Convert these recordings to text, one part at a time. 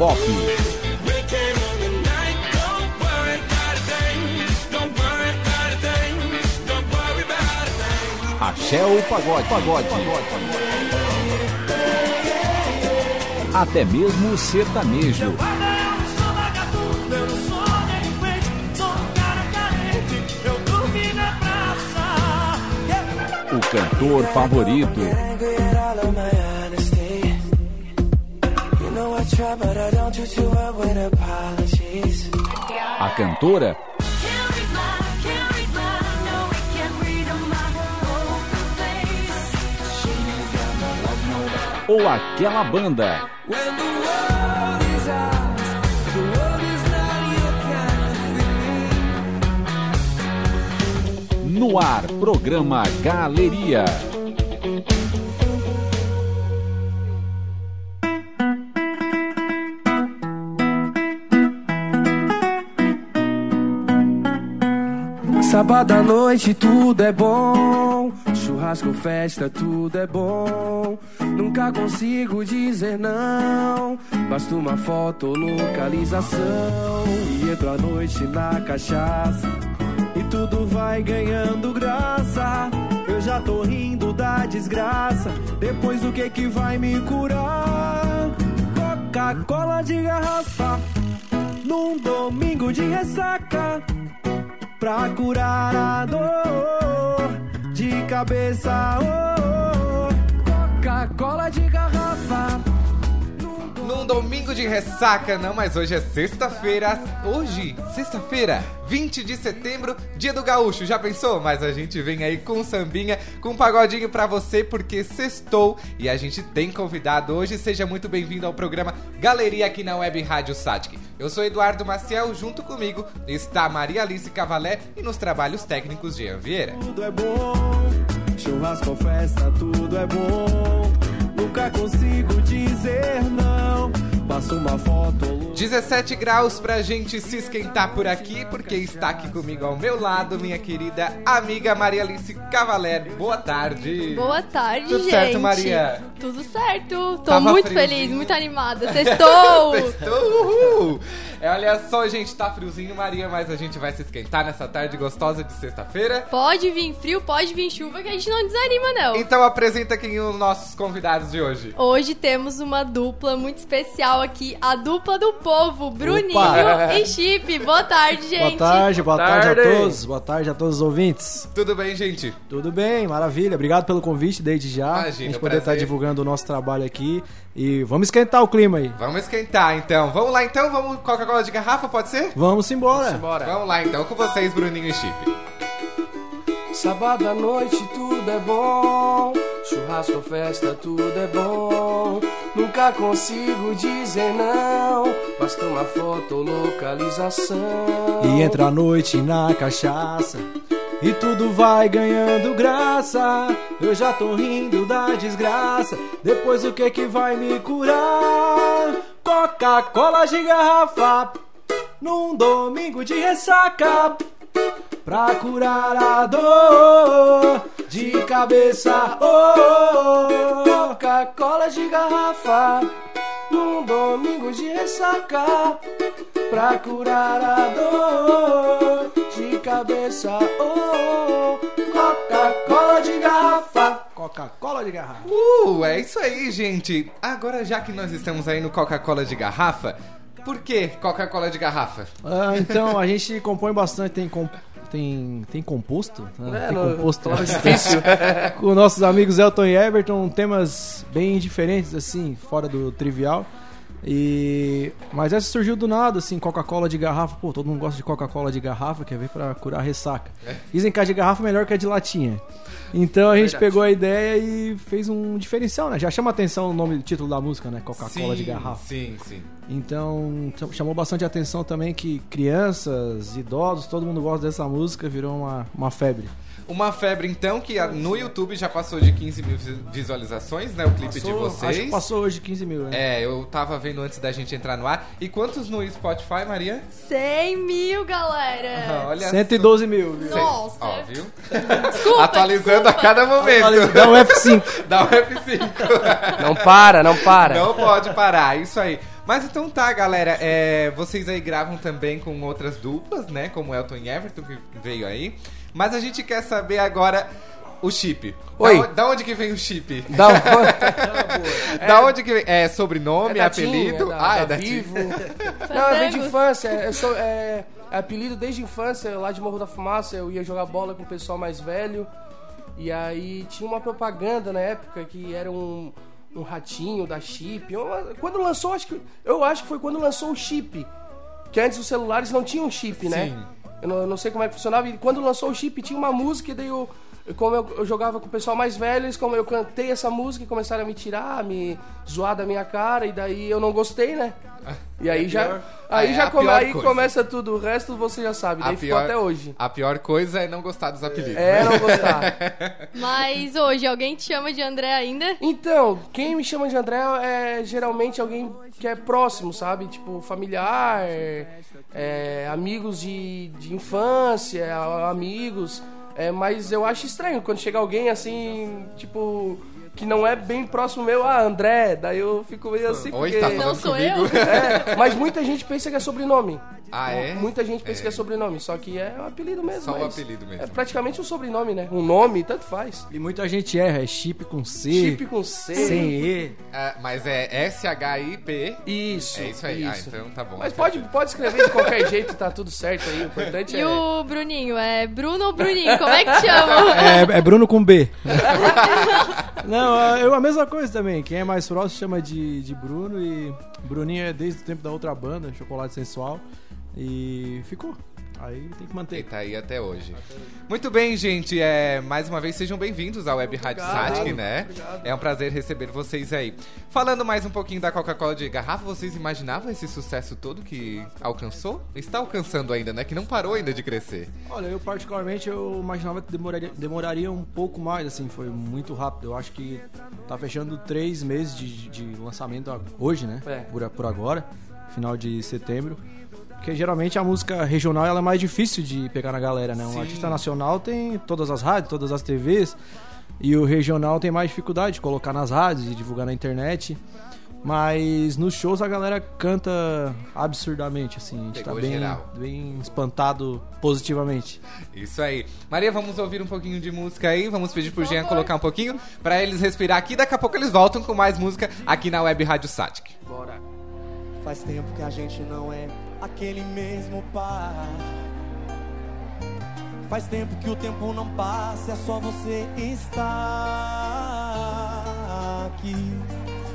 pop. Axé ou pagode, pagode. Até mesmo sertanejo. O cantor favorito. A cantora ou aquela banda. No ar, programa Galeria. Sábado à noite tudo é bom, churrasco, festa, tudo é bom. Nunca consigo dizer não, basta uma foto localização. E entro à noite na cachaça, e tudo vai ganhando graça. Eu já tô rindo da desgraça, depois o que que vai me curar? Coca-Cola de garrafa, num domingo de ressaca pra curar a dor de cabeça. Oh, oh. Coca-Cola de garrafa. Domingo de ressaca, não, mas hoje é sexta-feira. Hoje, sexta-feira, 20 de setembro, dia do gaúcho. Já pensou? Mas a gente vem aí com sambinha, com um pagodinho pra você, porque sextou e a gente tem convidado hoje. Seja muito bem-vindo ao programa Galeria aqui na Web Rádio Satic. Eu sou Eduardo Maciel, junto comigo está Maria Alice Cavalé e nos trabalhos técnicos Jean Vieira. Tudo é bom, churrasco, festa, tudo é bom. Nunca consigo dizer não. Passo uma foto. 17 graus pra gente se esquentar por aqui, porque está aqui comigo ao meu lado minha querida amiga Maria Alice Cavaler. Boa tarde. Boa tarde, Tudo gente. certo, Maria? Tudo certo. Tô Tava muito friozinho. feliz, muito animada. Sextou! Sextou, uhul. É, olha só, gente, tá friozinho, Maria, mas a gente vai se esquentar nessa tarde gostosa de sexta-feira. Pode vir frio, pode vir chuva, que a gente não desanima, não. Então apresenta quem os nossos convidados de hoje. Hoje temos uma dupla muito especial aqui, a dupla do povo, Bruninho Opa! e Chip. Boa tarde, gente. Boa tarde, boa tarde. tarde. a todos. Boa tarde a todos os ouvintes. Tudo bem, gente? Tudo bem, maravilha. Obrigado pelo convite desde já. Imagina, a gente poder estar prazer. divulgando o nosso trabalho aqui. E vamos esquentar o clima aí. Vamos esquentar, então. Vamos lá, então? Vamos Coca-Cola de garrafa, pode ser? Vamos embora. Vamos lá, então, com vocês, Bruninho e Chip. Sábado à noite tudo é bom, churrasco, festa, tudo é bom. Nunca consigo dizer não, basta uma foto ou localização. E entra a noite na cachaça. E tudo vai ganhando graça. Eu já tô rindo da desgraça. Depois o que que vai me curar? Coca-Cola de garrafa. Num domingo de ressaca. Pra curar a dor de cabeça. Oh, Coca-Cola de garrafa, num domingo de ressaca, pra curar a dor de cabeça. Oh, Coca-Cola de garrafa. Coca-Cola de garrafa. Uh, é isso aí, gente. Agora, já que nós estamos aí no Coca-Cola de garrafa, por que Coca-Cola de garrafa? Ah, então a gente compõe bastante, tem, tem, tem composto, né? É, tem no- composto palavra difícil com nossos amigos Elton e Everton, temas bem diferentes assim, fora do trivial. E mas essa surgiu do nada assim, Coca-Cola de garrafa, pô, todo mundo gosta de Coca-Cola de garrafa, quer ver pra curar ressaca. Dizem que a de garrafa é melhor que a de latinha. Então a gente Verdade. pegou a ideia e fez um diferencial, né? Já chama atenção o nome, o título da música, né? Coca-Cola de garrafa. Sim, sim. Então cham- chamou bastante atenção também que crianças, idosos, todo mundo gosta dessa música, virou uma, uma febre. Uma febre, então, que a- no YouTube já passou de 15 mil vi- visualizações, né? O clipe de Passou- vocês. Acho que passou hoje 15 mil, né? É, eu tava vendo antes da gente entrar no ar. E quantos no Spotify, Maria? 100 mil, galera. Ah, Olha 112 mil, viu? só. Nossa. Ó, viu? Desculpa, Atualizando a desculpa. cada momento. Dá um F5. Dá um F5. Não para, não para. Não pode parar, isso aí. Mas então tá, galera. é, vocês aí gravam também com outras duplas, né? Como Elton e Everton, que veio aí. Mas a gente quer saber agora o chip. Oi. Da, da onde que vem o chip? Dá um... Da onde que vem? É sobrenome, É da apelido? é da, ah, da é da. Vivo. Não, venho de infância. Eu sou, é, é apelido desde a infância, lá de Morro da Fumaça. Eu ia jogar bola com o pessoal mais velho. E aí tinha uma propaganda na época que era um, um ratinho da chip. Quando lançou, acho que. Eu acho que foi quando lançou o chip. Que antes os celulares não tinham chip, né? Sim. Eu não, eu não sei como é que funcionava. E quando lançou o chip, tinha uma música, e daí eu. Como eu, eu jogava com o pessoal mais velho, eles, como eu cantei essa música e começaram a me tirar, a me zoar da minha cara, e daí eu não gostei, né? E aí já, pior- aí é já a come- aí coisa. começa tudo, o resto você já sabe, daí A ficou pior, até hoje. a pior coisa é não gostar dos apelidos. É, né? não gostar. Mas hoje, alguém te chama de André ainda? Então, quem me chama de André é geralmente alguém que é próximo, sabe? Tipo, familiar, é, amigos de, de infância, amigos. É, mas eu acho estranho quando chega alguém assim, tipo, que não é bem próximo meu, ah, André, daí eu fico meio assim, Oi, porque... tá Não sou comigo? eu? É, mas muita gente pensa que é sobrenome. Ah, é? Muita gente pensa que é sobrenome, só que é um apelido mesmo. Só um apelido mesmo. É praticamente um sobrenome, né? Um nome, tanto faz. E muita gente erra, é chip com C, Chip com C. sem E. É, mas é S-H-I-P. Isso. É isso aí. Ah, então tá bom. Mas pode, pode escrever de qualquer jeito, tá tudo certo aí. O importante E é. o Bruninho? É Bruno ou Bruninho? Como é que te chama? É, é Bruno com B. Não, eu a mesma coisa também. Quem é mais próximo chama de, de Bruno e Bruninho é desde o tempo da outra banda, Chocolate Sensual. E ficou. Aí tem que E manter. tá aí até hoje. Muito bem, gente. É, mais uma vez, sejam bem-vindos ao Web Rádio. Satic, né? Obrigado. É um prazer receber vocês aí. Falando mais um pouquinho da Coca-Cola de garrafa, vocês imaginavam esse sucesso todo que alcançou? Está alcançando ainda, né? Que não parou ainda de crescer. Olha, eu particularmente eu imaginava que demoraria, demoraria um pouco mais, assim, foi muito rápido. Eu acho que tá fechando três meses de, de lançamento hoje, né? É. Por, por agora, final de setembro. Porque geralmente a música regional ela é mais difícil de pegar na galera, né? Um Sim. artista nacional tem todas as rádios, todas as TVs. E o regional tem mais dificuldade de colocar nas rádios e divulgar na internet. Mas nos shows a galera canta absurdamente, assim. A gente Pegou tá bem, geral. bem espantado positivamente. Isso aí. Maria, vamos ouvir um pouquinho de música aí. Vamos pedir pro Jean colocar um pouquinho pra eles respirar aqui. Daqui a pouco eles voltam com mais música aqui na Web Rádio Satic. Bora. Faz tempo que a gente não é aquele mesmo par. Faz tempo que o tempo não passa, é só você estar aqui.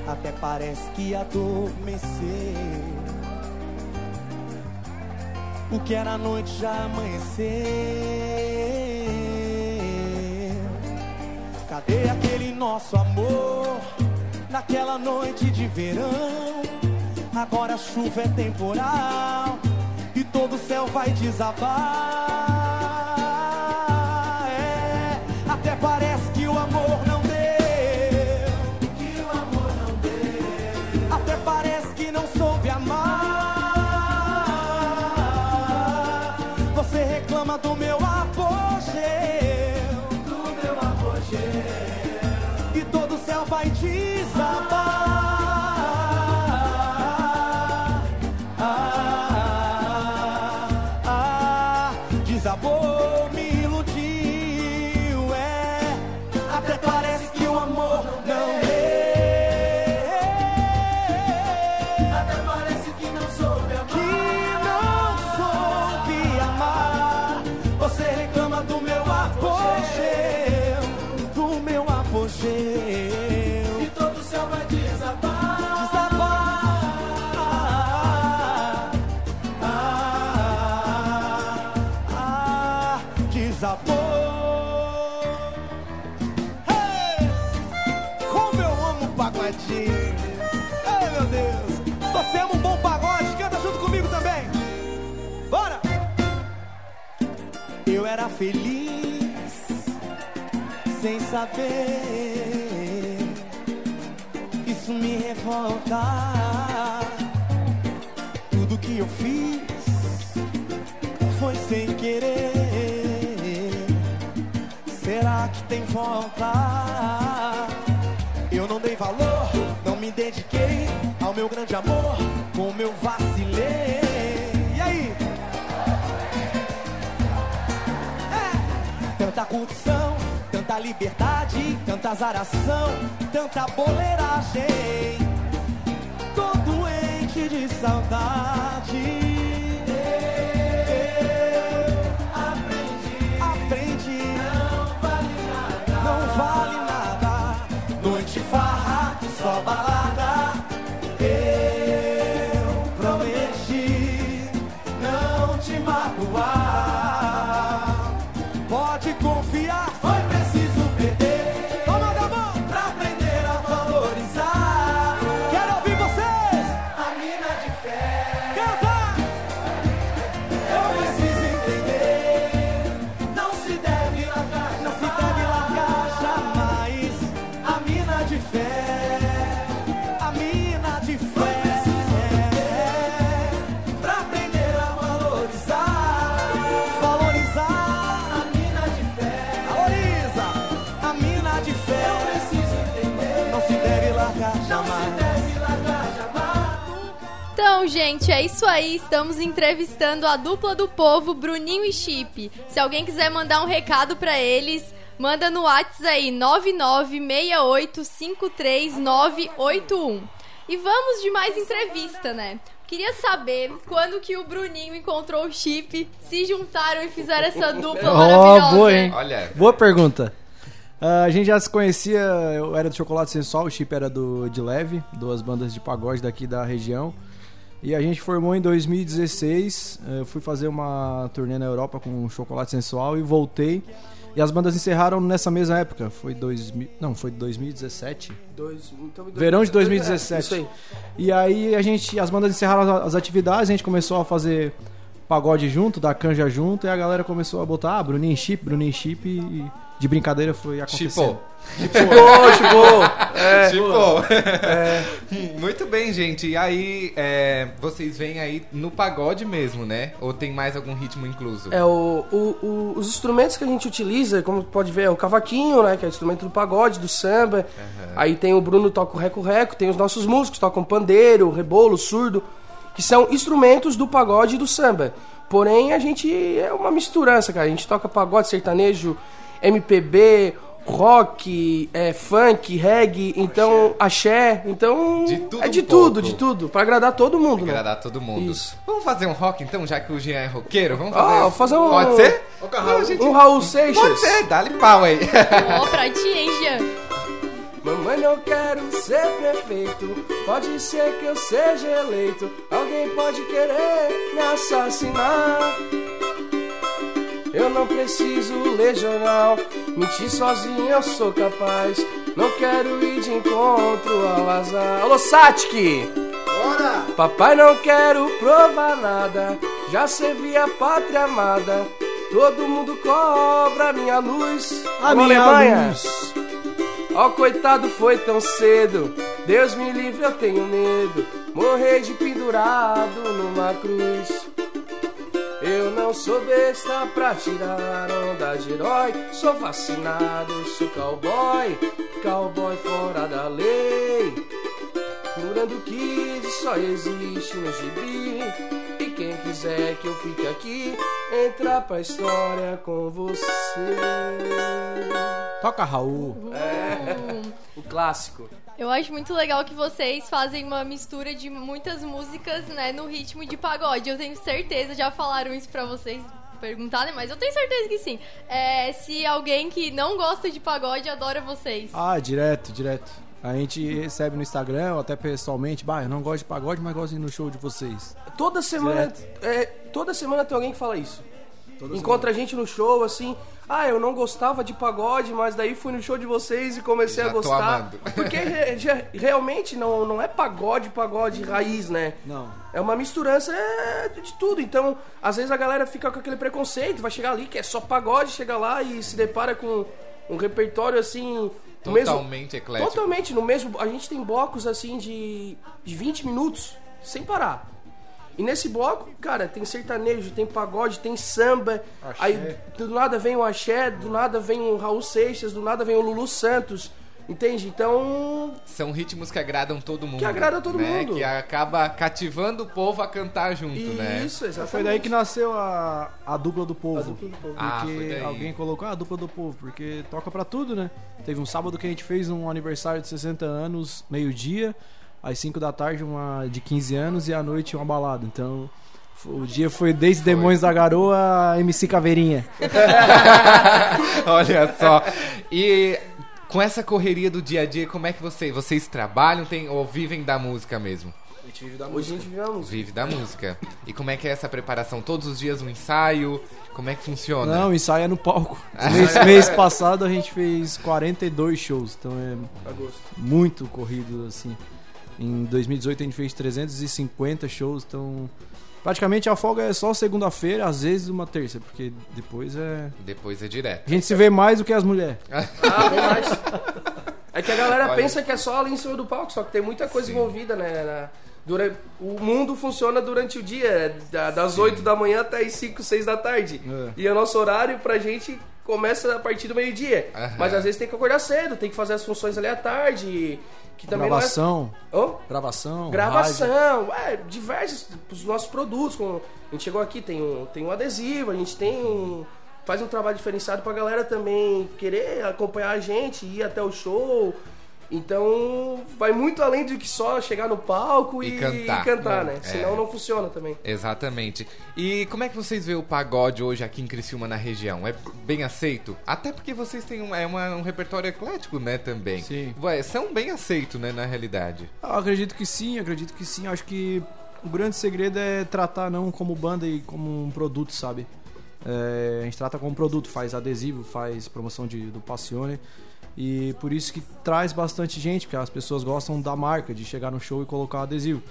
Até parece que adormecer. O que era noite já amanheceu. Cadê aquele nosso amor? Naquela noite de verão. Agora a chuva é temporal e todo o céu vai desabar. Feliz sem saber. Isso me revolta. Tudo que eu fiz foi sem querer. Será que tem volta? Eu não dei valor, não me dediquei ao meu grande amor, como eu vacilei. Tanta curtição, tanta liberdade, tanta azaração, tanta boleiragem. Tô doente de saudade. Então, gente, é isso aí. Estamos entrevistando a dupla do povo, Bruninho e Chip. Se alguém quiser mandar um recado pra eles, manda no WhatsApp aí, 996853981. E vamos de mais entrevista, né? Queria saber quando que o Bruninho encontrou o Chip, se juntaram e fizeram essa dupla maravilhosa. boa, hein? Olha. Boa pergunta. Ah, a gente já se conhecia, eu era do Chocolate Sensual, o Chip era do de Leve, duas bandas de pagode daqui da região. E a gente formou em 2016. eh, Eu fui fazer uma turnê na Europa com Chocolate Sensual e voltei. E as bandas encerraram nessa mesma época. Foi 2000, não, foi 2017. Dois, então, Verão de 2017. É, isso aí. E aí a gente, as bandas encerraram as- atividades, a gente começou a fazer pagode junto, dar canja junto, e a galera começou a botar ah, Bruninho Chip, Bruninho Chip, e de brincadeira foi acontecendo. Tipo. Chipou, chipou. É. Tipo. Muito bem, gente. E aí, é, vocês vêm aí no pagode mesmo, né? Ou tem mais algum ritmo incluso? É, o, o- o- os instrumentos que a gente utiliza, como pode ver, é o cavaquinho, né? Que é o instrumento do pagode, do samba. Aí tem o Bruno toca o reco-reco, tem os nossos músicos, tocam pandeiro, rebolo, surdo, que são instrumentos do pagode e do samba. Porém, a gente é uma misturança, cara. A gente toca pagode, sertanejo, MPB, rock, é, funk, reggae, então axé, então De tudo é de um tudo, pouco. de tudo, pra agradar todo mundo, Pra né? agradar todo mundo. Isso. Vamos fazer um rock então, já que o Jean é roqueiro? Vamos Ah, fazer, fazer um- Pode ser? Carrão. Não, gente, Um Raul Seixas. Pode ser, dá-lhe pau aí. Ó, pra ti, hein, Jean? Mamãe, não quero ser prefeito. Pode ser que eu seja eleito. Alguém pode querer me assassinar. Eu não preciso ler jornal. Mentir sozinho eu sou capaz. Não quero ir de encontro ao azar. Alô, Satic! Bora! Papai, não quero provar nada. Já servi a pátria amada. Todo mundo cobra minha luz. A Alô, minha Alemanha! luz. Ó, coitado, foi tão cedo. Deus me livre, eu tenho medo. Morrer de pendurado numa cruz. Eu não sou besta pra tirar onda de herói. Sou vacinado, sou cowboy. Cowboy fora da lei. Curando Kids só existe no gibi. E quem quiser que eu fique aqui, entra pra história com você. Toca Raul. O clássico. Eu acho muito legal que vocês fazem uma mistura de muitas músicas, né, no ritmo de pagode. Eu tenho certeza, já falaram isso pra vocês perguntar, né, mas eu tenho certeza que sim. É, se alguém que não gosta de pagode adora vocês. Ah, direto, direto. A gente recebe no Instagram, ou até pessoalmente, bah, eu não gosto de pagode, mas gosto de ir no show de vocês. Toda semana, é, toda semana tem alguém que fala isso. Encontra a gente no show, assim. Ah, eu não gostava de pagode, mas daí fui no show de vocês e comecei Já a gostar. Porque re- re- realmente não, não é pagode, pagode raiz, né? Não. É uma misturança é, de tudo. Então, às vezes a galera fica com aquele preconceito, vai chegar ali que é só pagode, chega lá e se depara com um repertório assim. no mesmo- Totalmente eclético. Totalmente, no mesmo. A gente tem blocos assim de, de 20 minutos, sem parar. E nesse bloco, cara, tem sertanejo, tem pagode, tem samba. Axé. Aí do nada vem o axé, do nada vem o Raul Seixas, do nada vem o Lulu Santos. Entende? Então, São ritmos que agradam todo mundo. Que agradam todo né? mundo. Que acaba cativando o povo a cantar junto, né? isso, exatamente. Foi daí que nasceu a, a dupla do povo. A dupla do povo. Ah, foi Porque daí. alguém colocou "Ah, a dupla do povo, porque toca pra tudo, né? Teve um sábado que a gente fez um aniversário de 60 anos, meio-dia, às 5 da tarde, uma de 15 anos, e à noite uma balada. Então, o dia foi desde Demônios da Garoa a MC Caveirinha. Olha só. E com essa correria do dia a dia, como é que vocês, vocês trabalham tem, ou vivem da música mesmo? Hoje a gente vive a música. Vive da música. E como é que é essa preparação? Todos os dias um ensaio? Como é que funciona? Não, ensaio é no palco. Mês, mês passado a gente fez 42 shows, então é Agosto. muito corrido, assim. Em 2018 a gente fez 350 shows, então praticamente a folga é só segunda-feira, às vezes uma terça, porque depois é. Depois é direto. A gente se vê mais do que as mulheres. Ah, bem mais. É que a galera Olha. pensa que é só ali em cima do palco, só que tem muita coisa envolvida, né? na- durante, o mundo funciona durante o dia, da- das 8 da manhã até as 5, 6 da tarde. É. E o nosso horário pra gente começa a partir do meio-dia. Aham. Mas às vezes tem que acordar cedo, tem que fazer as funções ali à tarde. Que também Gravação, não é. Hã? gravação. Gravação, é, diversos os nossos produtos. Como a gente chegou aqui, tem um, tem um adesivo, a gente tem um. Faz um trabalho diferenciado pra galera também querer acompanhar a gente, ir até o show. Então vai muito além do que só chegar no palco E e, cantar. e cantar, né? É. Senão não funciona também. Exatamente. E como é que vocês veem o pagode hoje aqui em Criciúma, na região? É bem aceito? Até porque vocês têm um, é uma- um repertório eclético, né, também. Sim. Ué, são bem aceitos, né, na realidade. Ah, acredito que sim, acredito que sim. Acho que o grande segredo é tratar não como banda e como um produto, sabe? É, a gente trata como produto, faz adesivo, faz promoção de, do Passione. E por isso que traz bastante gente, porque as pessoas gostam da marca, de chegar no show e colocar o adesivo.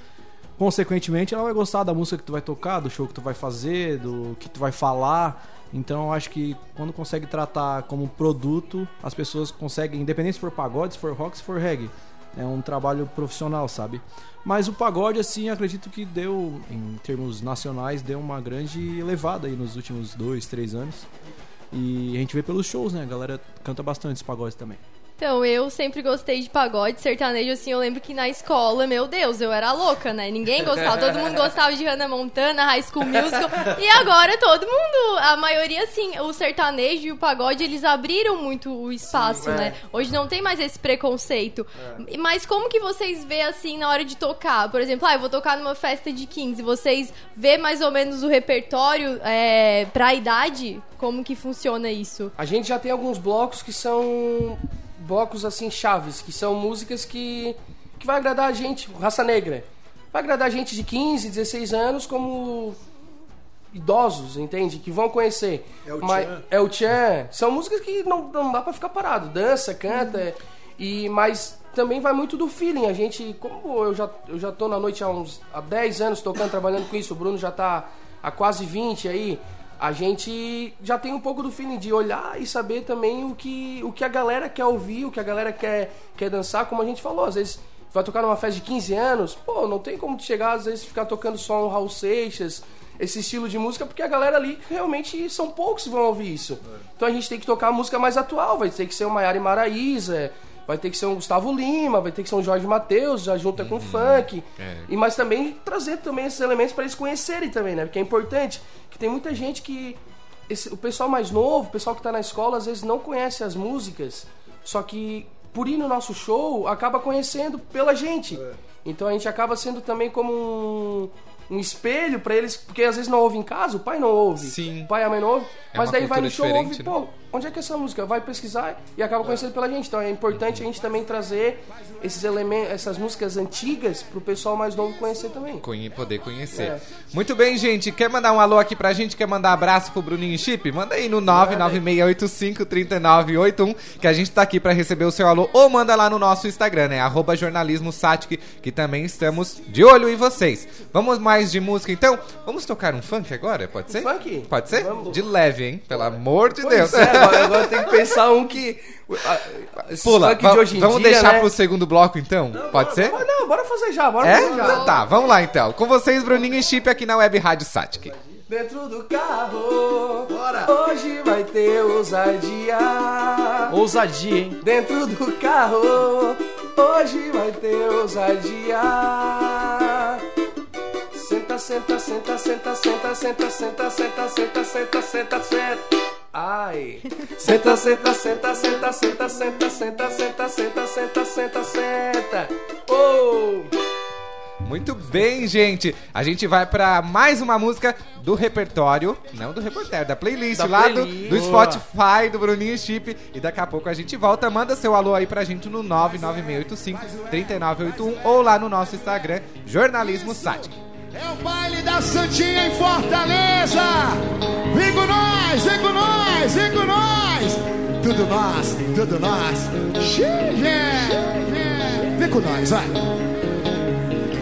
Consequentemente, ela vai gostar da música que tu vai tocar, do show que tu vai fazer, do que tu vai falar. Então, eu acho que quando consegue tratar como produto, as pessoas conseguem, independente se for pagode, se for rock, se for reggae. É um trabalho profissional, sabe? Mas o pagode, assim, acredito que deu, em termos nacionais, deu uma grande elevada aí nos últimos dois, três anos. E a gente vê pelos shows, né? A galera canta bastante esse pagode também. Então, eu sempre gostei de pagode, sertanejo, assim, eu lembro que na escola, meu Deus, eu era louca, né? Ninguém gostava, todo mundo gostava de Hannah Montana, High School Musical, e agora todo mundo, a maioria, assim, o sertanejo e o pagode, eles abriram muito o espaço, Sim, é. né? Hoje não tem mais esse preconceito. Mas como que vocês vê, assim, na hora de tocar? Por exemplo, ah, eu vou tocar numa festa de 15, vocês vê mais ou menos o repertório é, pra idade? Como que funciona isso? A gente já tem alguns blocos que são blocos assim chaves, que são músicas que que vai agradar a gente, raça negra. Vai agradar a gente de 15, 16 anos como idosos, entende? Que vão conhecer. É o Mas- tchan. É o tchan. São músicas que não, não dá pra ficar parado. Dança, canta. E, mas também vai muito do feeling. A gente, como eu já, eu já tô na noite há uns há 10 anos tocando, trabalhando com isso, o Bruno já tá há quase 20 aí. A gente já tem um pouco do feeling de olhar e saber também o que, o que a galera quer ouvir, o que a galera quer, quer dançar, como a gente falou. Às vezes vai tocar numa festa de 15 anos, pô, não tem como chegar às vezes ficar tocando só um Raul Seixas, esse estilo de música, porque a galera ali realmente são poucos que vão ouvir isso. Então a gente tem que tocar a música mais atual, vai ter que ser um Maiara e Maraíza, vai ter que ser um Gustavo Lima, vai ter que ser um Jorge Mateus, já junta com funk. É. E mas também trazer também esses elementos para eles conhecerem também, né? Porque é importante que tem muita gente que esse- o pessoal mais novo, o pessoal que tá na escola às vezes não conhece as músicas, só que por ir no nosso show acaba conhecendo pela gente. Então a gente acaba sendo também como um, um espelho para eles, porque às vezes não ouve em casa, o pai não ouve, Sim. o pai e a mãe não ouve, É mas daí vai no show ouve, né? pô, onde é que é essa música? Vai pesquisar e acaba conhecendo pela gente. Então é importante a gente também trazer esses elementos, essas músicas antigas pro pessoal mais novo conhecer também. Conhe- poder conhecer. É. Muito bem, gente. Quer mandar um alô aqui pra gente? Quer mandar abraço pro Bruninho Chip? Manda aí no 996853981 que a gente tá aqui pra receber o seu alô. Ou manda lá no nosso Instagram, né? Arroba jornalismo Satic, que também estamos de olho em vocês. Vamos mais de música, então? Vamos tocar um funk agora? Pode ser? funk? Pode ser? Vamos. De leve, hein? Pelo amor de Pois Deus. é, agora, tem que pensar um que. ah, Pula, de hoje em vamos dia, deixar né? pro segundo bloco, então? Pode ser? Não, bora fazer já, bora É? fazer já. Então tá, vamos lá então. Com vocês, Bruninho e Chip aqui na Web Rádio Satic. Dentro do carro, Bora. hoje vai ter ousadia. Ousadia, hein? Dentro do carro, hoje vai ter ousadia. Senta, senta, senta, senta, senta, senta, senta, senta, senta, senta, senta, senta. Ai. Senta, senta, senta, senta, senta, senta, senta, senta, senta, senta, senta, senta. Oh! Muito bem, gente. A gente vai pra mais uma música do repertório, não do repertório, da playlist Da lá playlist. Do, do Spotify, do Bruninho Chip. E daqui a pouco a gente volta. Manda seu alô aí pra gente no 99685-3981 ou lá no nosso Instagram, Jornalismo Sático. É o baile da Santinha em Fortaleza. Vem com nós, vem com nós, vem com nós. Tudo nós, tudo nós. Xiii, Vem com nós, vai.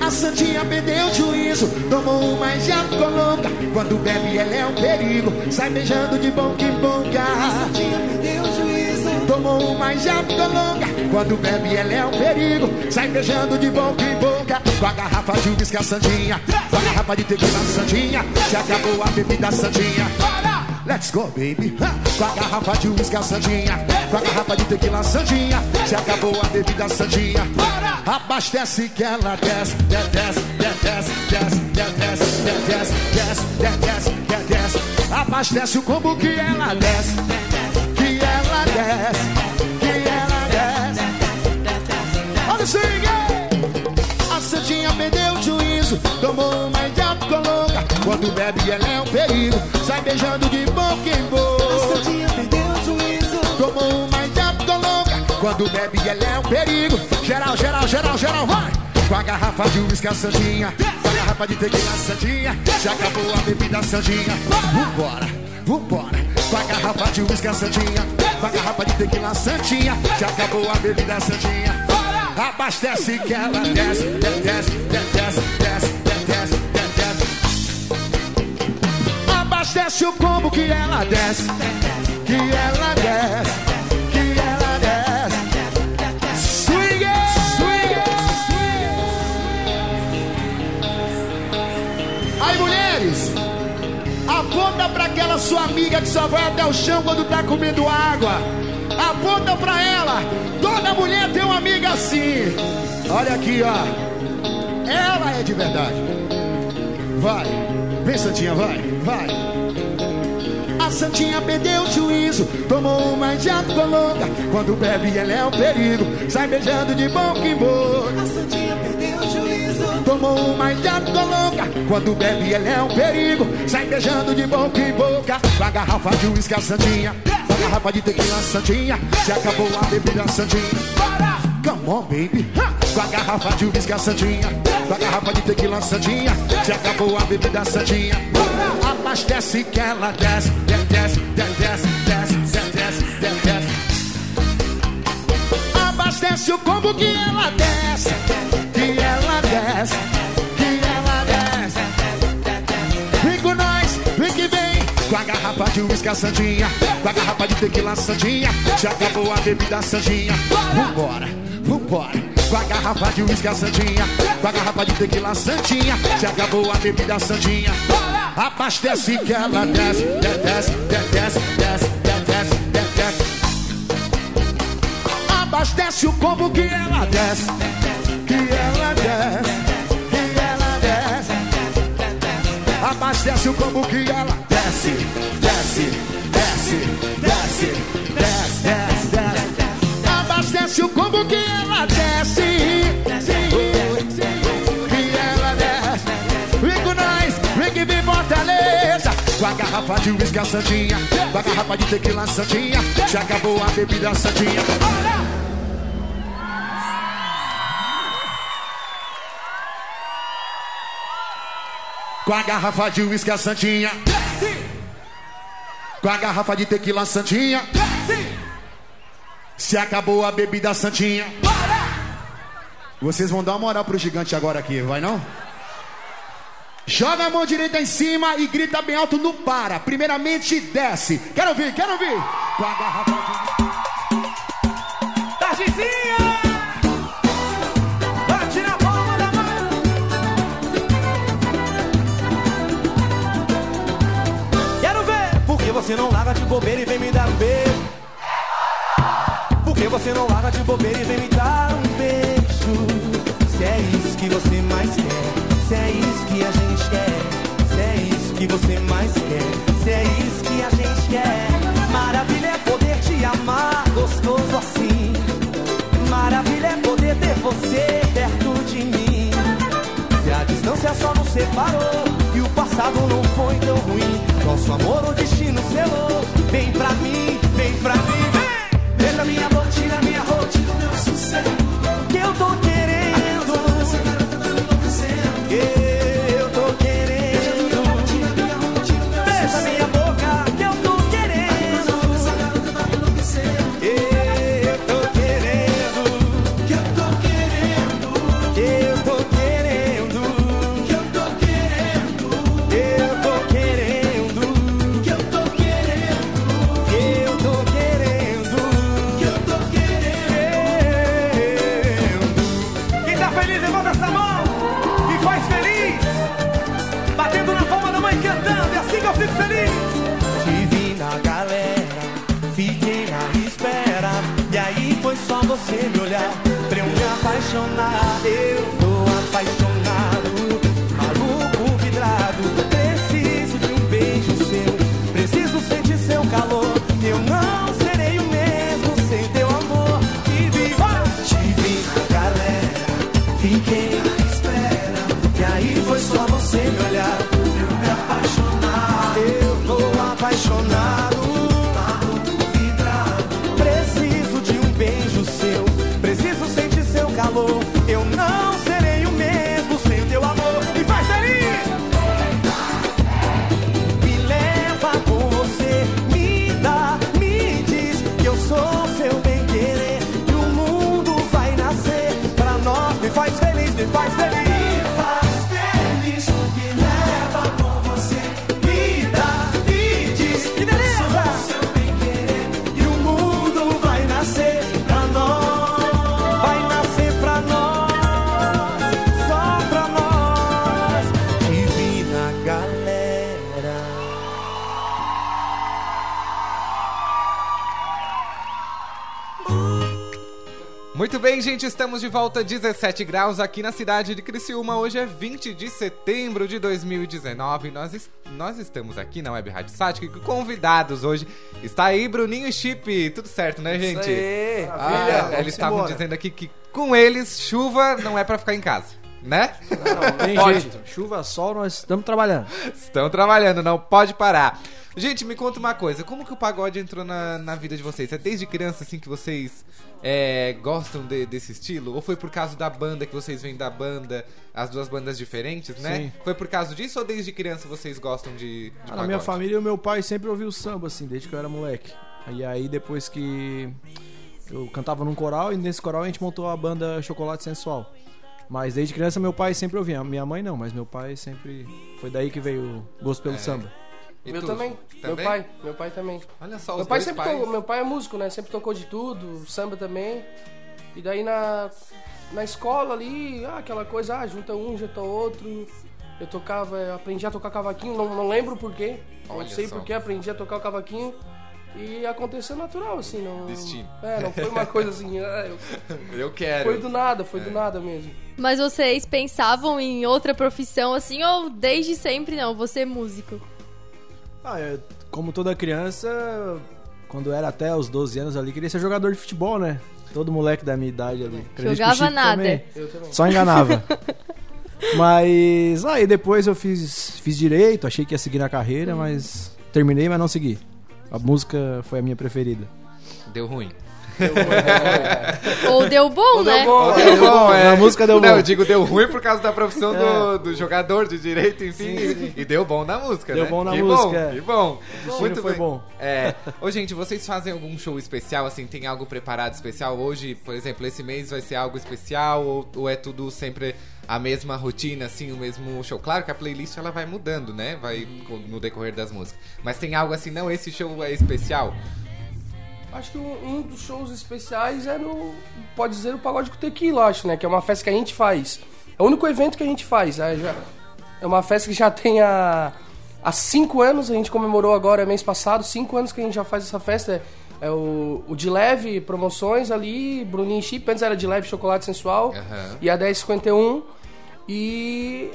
A Santinha perdeu o juízo, tomou uma e já ficou louca. Quando bebe, ela é um perigo, sai beijando de boca em boca. A Santinha perdeu o juízo, tomou uma e ficou louca. Quando bebe, ela é um perigo, sai beijando de boca em boca. Com a garrafa de uísque, a com a garrafa de tequila, Santinha. Se acabou a bebida, Santinha. Let's go, baby. Com a garrafa de uísque, a. Com a garrafa de tequila, Santinha. Se acabou a bebida, Santinha. Abastece que ela desce, desce, desce, desce, desce, desce, desce, desce, desce, desce. Abastece o combo que ela desce, ela desce, que ela desce. Olha o swing! A Santinha perdeu o juízo, tomou uma louca. Quando bebe, ela é um perigo, sai beijando de boca em boca. A Santinha perdeu o juízo, tomou uma louca. Quando bebe, ela é um perigo. Geral, geral, geral, geral, vai! Com a garrafa de uísque, a Santinha. Com a garrafa de tequila, a Santinha. Já acabou a bebida, a Santinha. Vambora, vambora. Com a garrafa de uísque, Santinha. Com a garrafa de tequila, Santinha. Já acabou a bebida, Santinha. Abastece que ela desce, desce, desce, desce, desce, desce. Abastece o combo que ela desce, que ela desce, aponta pra aquela sua amiga que só vai até o chão quando tá comendo água. Aponta pra ela. Toda mulher tem uma amiga assim. Olha aqui, ó. Ela é de verdade. Vai. Vem, Santinha, vai. Vai. A Santinha perdeu o juízo, tomou uma ficou louca. Quando bebe, ela é um perigo, sai beijando de boca em boca. A Santinha perdeu o juízo, tomou uma ficou louca. Quando bebe, ela é um perigo, sai beijando de boca em boca. Com a garrafa de uísque, a Santinha, com a garrafa de tequila, a Santinha. Se acabou a bebida, a Santinha. Come on, baby. Com a garrafa de uísque, a Santinha. Com a garrafa de tequila, a Santinha. Se acabou a bebida, a Santinha. Abastece que ela desce, desce, desce, desce, desce, desce, desce, desce. Abastece o combo que ela desce, que ela desce, Com a garrafa de uísque, a. Com a garrafa de tequila, a Santinha. Já acabou a bebida, a Santinha. Vambora, vambora. Com a garrafa de uísque, a. Com a garrafa de tequila, a Santinha. Já acabou a bebida, a Santinha. Abastece que ela desce, desce, desce, desce, desce, desce. Abastece o combo que ela desce, que ela desce, que ela desce. Abastece o combo que ela desce, desce, desce, desce, desce, desce, desce. Abastece o combo que ela desce, que ela desce. Vem com nós, vem que vem Fortaleza. Com a garrafa de uísque, a Santinha. Com a garrafa de tequila, a Santinha. Já acabou a bebida, a Santinha. Com a garrafa de uísque, a Santinha. Com a garrafa de tequila, Santinha. Se acabou a bebida, Santinha. Vocês vão dar uma moral pro gigante agora aqui, vai não? Joga a mão direita em cima e grita bem alto no para. Primeiramente, desce. Quero ouvir, quero ouvir. Com a garrafa de... Targizinha! Bobeira e vem me dar um beijo? Por que você não larga de bobeira e vem me dar um beijo? Se é isso que você mais quer, se é isso que a gente quer, se é isso que você mais quer, se é isso que a gente quer. Maravilha é poder te amar gostoso assim. Maravilha é poder ter você perto de mim. Se a distância só nos separou e o passado não foi tão amor o destino selou. Vem pra mim, vem pra mim, vem! Beija minha boca, feliz. Te vi na galera, fiquei na espera. E aí foi só você me olhar pra eu me apaixonar. Eu tô gente, estamos de volta 17 graus aqui na cidade de Criciúma. Hoje é 20 de setembro de 2019. Nós, es- nós estamos aqui na Web Rádio Sática com convidados hoje. Está aí Bruninho e Chip. Tudo certo, né, gente? aí, Ah, maravilha. eles estavam dizendo aqui que com eles chuva não é pra ficar em casa, né? Tem Pode. jeito. Chuva, sol, nós estamos trabalhando. Estão trabalhando, não pode parar. Gente, me conta uma coisa, como que o pagode entrou na, na vida de vocês? É desde criança assim que vocês é, gostam de- desse estilo? Ou foi por causa da banda que vocês vêm da banda, as duas bandas diferentes, né? Sim. Foi por causa disso ou desde criança vocês gostam de, de Ah, pagode? na minha família, o meu pai sempre ouviu samba, assim, desde que eu era moleque. E aí, depois que eu cantava num coral, e nesse coral a gente montou a banda Chocolate Sensual. Mas desde criança, meu pai sempre ouvia. Minha mãe não, mas meu pai sempre. Foi daí que veio o gosto pelo É. samba. E Meu tu? também. Meu pai, meu pai também. Olha só, Meu os pai dois sempre pais. tocou, meu pai é músico, né? Sempre tocou de tudo, samba também. E daí na, na escola ali, ah, aquela coisa, ah, junta um, junta outro. Eu tocava, eu aprendi a tocar cavaquinho, não, não lembro porquê. Não sei só. porquê, aprendi a tocar o cavaquinho. E aconteceu natural, assim, não. Destino. É, não foi uma coisa assim. ah, eu- Eu quero. foi do nada, foi É. do nada mesmo. Mas vocês pensavam em outra profissão assim ou desde sempre não, você é músico? Ah, eu, como toda criança, quando era até os 12 anos ali, queria ser jogador de futebol, né? Todo moleque da minha idade ali. Acredito Jogava nada. também. Eu também. Só enganava. mas aí depois eu fiz, fiz direito, achei que ia seguir na carreira, mas terminei, mas não segui. A música foi a minha preferida. Deu ruim. Ou deu bom, né? bom. Deu bom, é. A música deu Não, bom. eu digo deu ruim por causa da profissão do, do jogador de direito, enfim. E, e deu bom na música, Deu né? bom na que música, Bom, é. que bom. Muito foi bom. É. Ô, gente, vocês fazem algum show especial, assim? Tem algo preparado especial? Hoje, por exemplo, esse mês vai ser algo especial? Ou, ou é tudo sempre a mesma rotina, assim, o mesmo show? Claro que a playlist, ela vai mudando, né? Vai no decorrer das músicas. Mas tem algo assim, não, esse show é especial? Acho que um, um dos shows especiais é no. Pode dizer o Pagode com Tequila, acho, né? Que é uma festa que a gente faz. É o único evento que a gente faz. né? Já- é uma festa que já tem a, há cinco anos, a gente comemorou agora mês passado, cinco anos que a gente já faz essa festa. É o, o de leve promoções ali, Bruninho e Chip, antes era de leve chocolate sensual Aham. e a 1051. E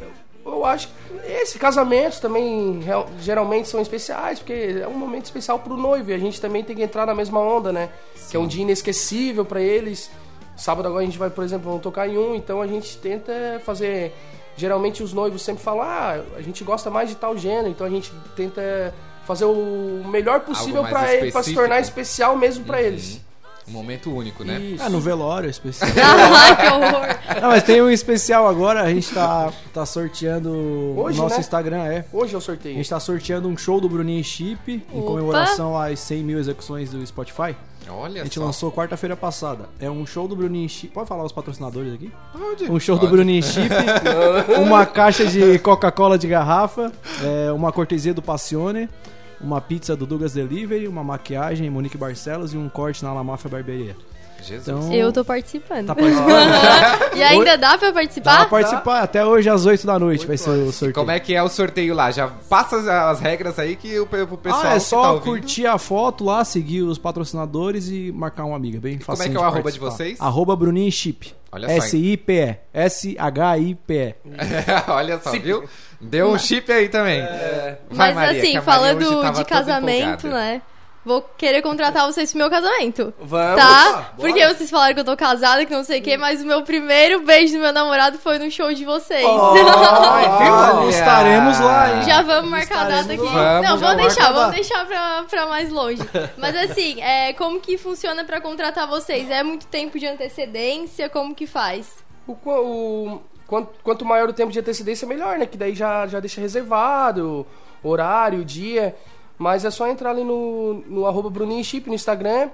eu acho que esse casamentos também real- geralmente são especiais, porque é um momento especial pro noivo e a gente também tem que entrar na mesma onda, né? Que é um dia inesquecível pra eles. Sábado agora a gente vai, por exemplo, vamos tocar em um, então a gente tenta fazer. Geralmente os noivos sempre falam, ah, a gente gosta mais de tal gênero, então a gente tenta fazer o melhor possível pra ele, pra se tornar especial mesmo pra eles. Um momento único, né? Isso. Ah, no velório especial. Ai, que horror. Não, mas tem um especial agora, a gente tá, tá sorteando Hoje, o nosso né? Instagram, é. Hoje é o A sorteio. gente tá sorteando um show do Bruninho Chip em Opa! comemoração às 100 mil execuções do Spotify. Olha A gente só. lançou quarta-feira passada. É um show do Bruninho Chip. Pode falar os patrocinadores aqui? Pode. Um show do Pode. Bruninho e Chip, uma caixa de Coca-Cola de garrafa, é, uma cortesia do Passione, uma pizza do Dugas Delivery, uma maquiagem Monique Barcelos e um corte na La Máfia Barbearia. Jesus. Então, Eu tô participando. tá participando? e ainda dá pra Dá pra participar? participar até hoje às 8 da noite vai ser o sorteio. Como é que é o sorteio lá? Já passa as, as regras aí que o, pe- o pessoal ah, é que só tá ouvindo- curtir a foto lá, seguir os patrocinadores e marcar uma amiga. Bem fácil. como é que é o arroba de vocês? Arroba Bruninho e Chip. Olha só, S-I-P-E. S-H-I-P-E. Olha só, viu? Deu um chip aí também. Vai, Mas Maria, assim, falando de casamento, né? Vou querer contratar vocês pro meu casamento. Vamos! Tá? Porque vocês falaram que eu tô casada, que não sei o quê, mas o meu primeiro beijo do meu namorado foi no show de vocês. Olha! Estaremos lá, hein? Já vamos marcar a data aqui. Vamos, não, vamos deixar, vamos deixar pra, pra mais longe. Mas assim, é, como que funciona pra contratar vocês? É muito tempo de antecedência? Como que faz? O, o- quanto, quanto maior o tempo de antecedência, melhor, né? Que daí já, já deixa reservado horário, dia. Mas é só entrar ali no, no arroba Bruninho Chip no Instagram.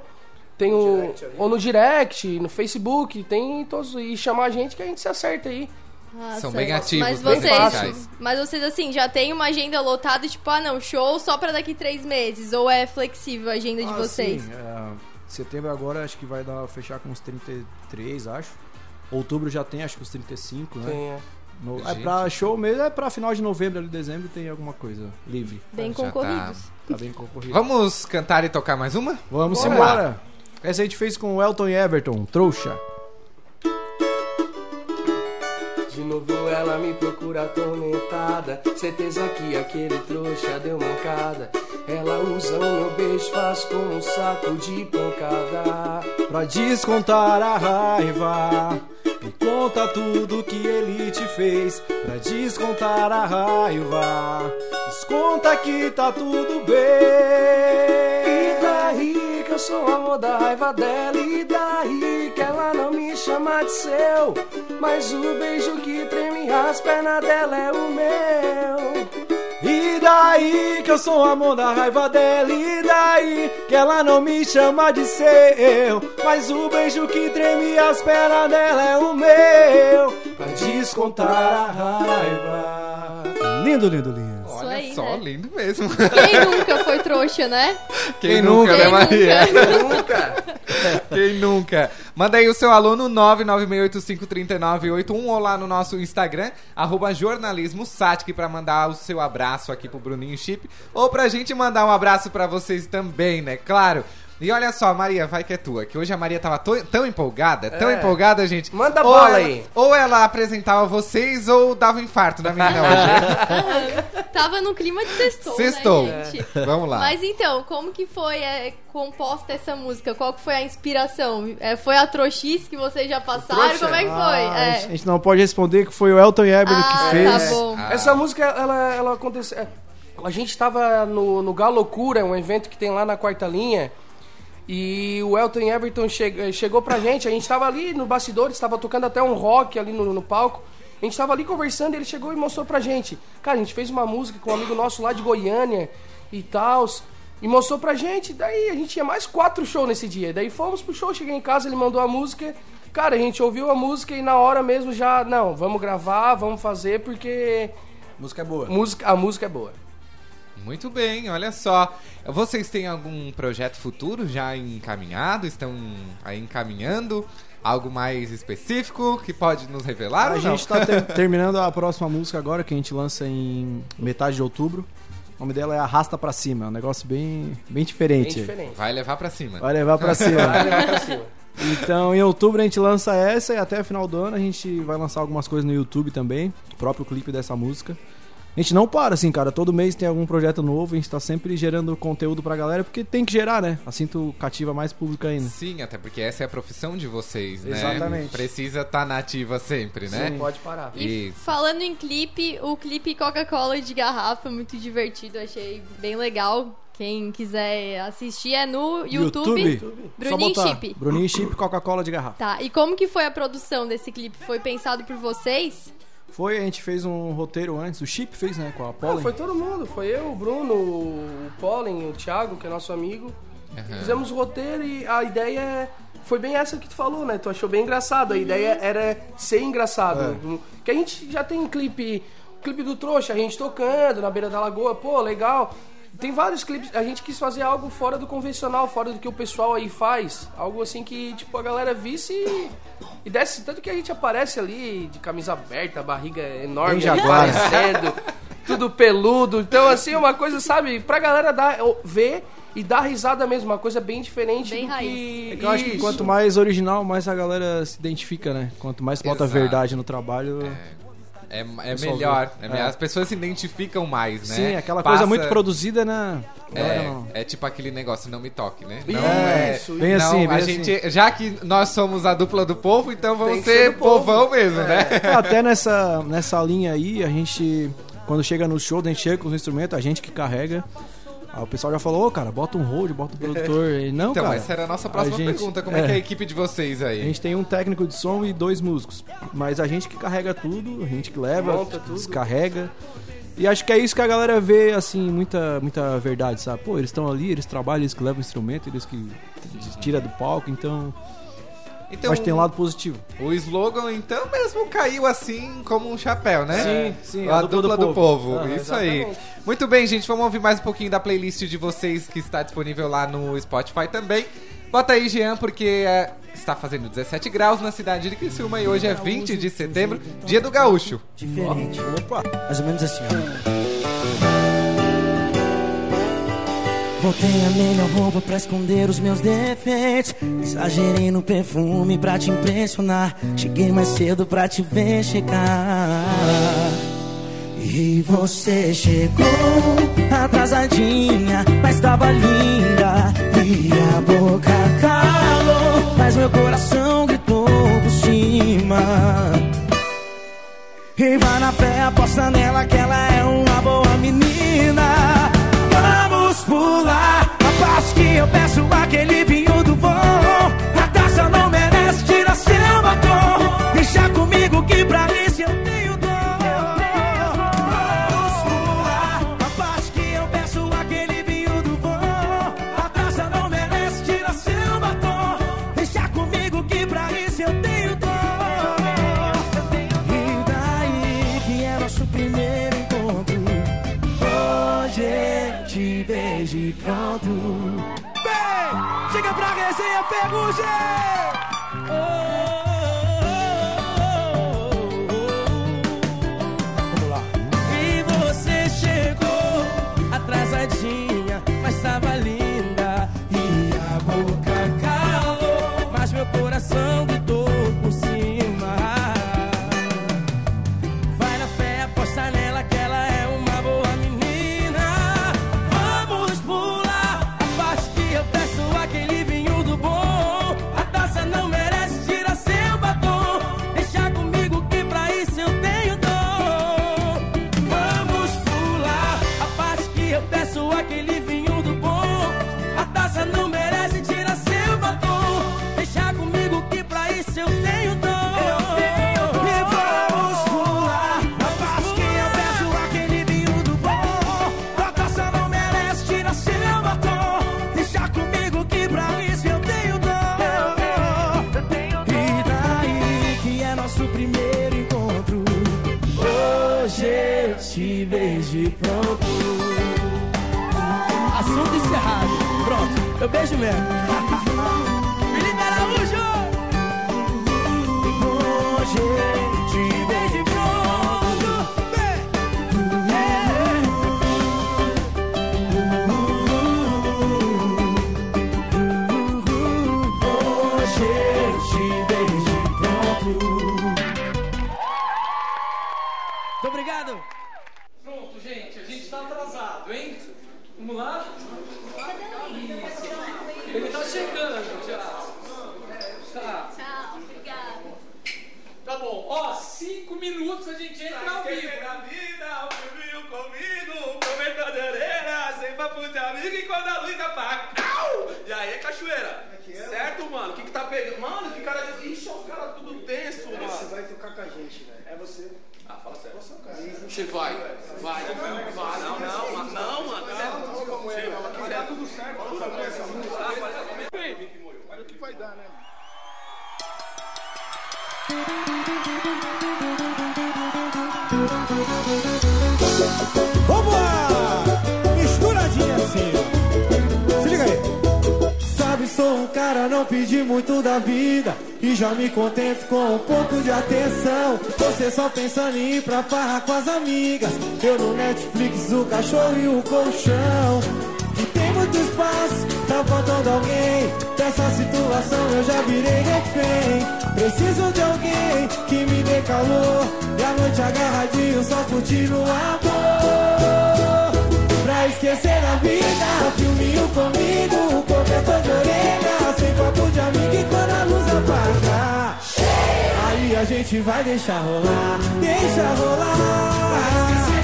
Tem o, ou no direct, no Facebook, tem todos. E chamar a gente que a gente se acerta aí. Ah, São bem ativos Mas vocês, sociais. mas vocês assim, já tem uma agenda lotada, tipo, ah não, show só pra daqui três meses? Ou é flexível a agenda de Ah, vocês? sim, é, setembro agora acho que vai dar, fechar com uns 33, acho. Outubro já tem, acho que uns 35, né? Tem, é. No- é pra show mesmo, é pra final de novembro, ali, dezembro, tem alguma coisa livre. Bem Já tá. concorridos. Tá bem concorrido. Vamos cantar e tocar mais uma? Vamos Bora. embora. Essa a gente fez com o Elton e Everton, trouxa. De novo ela me procura atormentada. Certeza que aquele trouxa deu mancada. Ela usa o meu beijo, faz com um saco de pancada. Pra descontar a raiva. Me conta tudo que ele te fez Pra descontar a raiva. Desconta que tá tudo E bem daí que eu sou o amor da raiva dela. E daí que ela não me chama de seu. Mas o beijo que treme as pernas dela é o meu. E daí que eu sou amor da raiva dela. E daí que ela não me chama de seu. Mas o beijo que treme as pernas dela é o meu. Pra descontar a raiva. Lindo, lindo, lindo Só, né? lindo mesmo. Quem nunca foi trouxa, né? Quem, nunca, né, Quem Maria? Nunca! Quem nunca? Manda aí o seu aluno 996853981 ou lá no nosso Instagram, arroba jornalismo Satic, pra mandar o seu abraço aqui pro Bruninho Chip. Ou pra gente mandar um abraço pra vocês também, né? Claro. E olha só, Maria, vai que é tua. Que hoje a Maria tava tão empolgada, tão É. empolgada, gente. Manda Ou bola ela- aí. Ou ela apresentava vocês ou dava um infarto na menina hoje. Tava no clima de sextou, Sextou. né, gente? Vamos lá. Mas então, como que foi é, composta essa música? Qual que foi a inspiração? É, foi a trouxice que vocês já passaram? trouxa? Como é que foi? Ah, É. a, gente, não pode responder que foi o Elton e Everton Ah, que fez tá bom. Essa música, ela, ela aconteceu. é, A gente tava no, no Galocura, um evento que tem lá na quarta linha. E o Elton Everton che chegou pra gente. A gente tava ali no bastidores, tava tocando até um rock ali no, no palco. A gente tava ali conversando e ele chegou e mostrou pra gente. Cara, a gente fez uma música com um amigo nosso lá de Goiânia e tal. E mostrou pra gente. Daí a gente tinha mais quatro shows nesse dia. Daí fomos pro show, cheguei em casa, ele mandou a música. Cara, a gente ouviu a música e na hora mesmo já. Não, vamos gravar, vamos fazer porque. Música é boa. Música, a música é boa. Muito bem, olha só. Vocês têm algum projeto futuro já encaminhado? Estão aí encaminhando? Algo mais específico que pode nos revelar A gente tá ter- terminando a próxima música agora, que a gente lança em metade de outubro. O nome dela é Arrasta Pra Cima. É um negócio bem, bem diferente. Bem diferente. Vai levar pra cima. Vai levar pra cima. Vai levar pra cima. Então, em outubro a gente lança essa e até o final do ano a gente vai lançar algumas coisas no YouTube também, o próprio clipe dessa música. A gente não para, assim, cara. Todo mês tem algum projeto novo, a gente tá sempre gerando conteúdo pra galera, porque tem que gerar, né? Assim tu cativa mais público ainda. Sim, até porque essa é a profissão de vocês, né? Exatamente. Precisa estar nativa sempre, né? Não pode parar. E Isso. falando em clipe, o clipe Coca-Cola de garrafa, muito divertido, achei bem legal. Quem quiser assistir é no YouTube. Só Bruninho Chip. Bruninho Chip Coca-Cola de garrafa. Tá, e como que foi a produção desse clipe? Foi pensado por vocês? Foi, a gente fez um roteiro antes, o Chip fez, né, com a Não, Pollen. foi todo mundo. Foi eu, o Bruno, o Pollen, o Thiago, que é nosso amigo. Fizemos o roteiro e a ideia foi bem essa que tu falou, né? Tu achou bem engraçado. A ideia era ser engraçado. Um- Que a gente já tem clipe, clipe do trouxa, a gente tocando na beira da lagoa, pô, legal. Tem vários clipes, a gente quis fazer algo fora do convencional, fora do que o pessoal aí faz. Algo assim que, tipo, a galera visse e, e desse. Tanto que a gente aparece ali de camisa aberta, barriga enorme, jaguar. aparecendo, tudo peludo. Então, assim, é uma coisa, sabe, pra galera dar, ver e dar risada mesmo, uma coisa bem diferente Bem do raiz. que. É que eu acho que quanto mais original, mais a galera se identifica, né? Quanto mais bota Exato. verdade no trabalho. É, é melhor. vê. é melhor. É. As pessoas se identificam mais, né? Sim, aquela Passa- coisa muito produzida, né? Não. É, é tipo aquele negócio, não me toque, né? Isso, Não é. isso. Bem não, assim, bem a assim. gente, já que nós somos a dupla do povo, então vamos ser ser povo. povão mesmo, né? Até nessa, nessa linha aí, a gente, quando chega no show, a gente chega com os instrumentos, a gente que carrega. Aí o pessoal já falou, ô cara, bota um hold, bota um produtor. E, não, Então, cara. essa era a nossa próxima gente- pergunta. Como é. que é a equipe de vocês aí? A gente tem um técnico de som e dois músicos. Mas a gente que carrega tudo, a gente que leva, Monta tudo. descarrega. E acho que é isso que a galera vê, assim, muita, muita verdade, sabe? Pô, eles estão ali, eles trabalham, eles que levam o instrumento, eles que tiram do palco, então. Então, que tem um lado positivo. o slogan, então, mesmo caiu assim como um chapéu, né? Sim, sim, A, a dupla, dupla do, do povo. povo. Ah, Isso aí. exatamente. Muito bem, gente. Vamos ouvir mais um pouquinho da playlist de vocês que está disponível lá no Spotify também. Bota aí, Jean, porque é, está fazendo 17 graus na cidade de Criciúma e hoje é 20 de setembro, dia do gaúcho. Diferente. Opa! Mais ou menos assim, ó. Botei a melhor roupa pra esconder os meus defeitos. Exagerei no perfume pra te impressionar. Cheguei mais cedo pra te ver chegar. E você chegou atrasadinha, mas tava linda. E a boca calou, mas meu coração gritou por cima. E vai na fé, aposta nela que ela é uma pular a parte que eu peço aquele vinho do bom. Da vida. E já me contento com um pouco de atenção. Você só pensando em ir pra farra com as amigas. Eu no Netflix, o cachorro e o colchão. E tem muito espaço, tá faltando alguém. Dessa situação eu já virei refém. Preciso de alguém que me dê calor. E a noite agarradinho, só curtindo o amor. Esquecer a vida, filminho comigo, cobertor de orelha, sem papo de amigo e quando a luz apagar. Aí a gente vai deixar rolar, deixa rolar.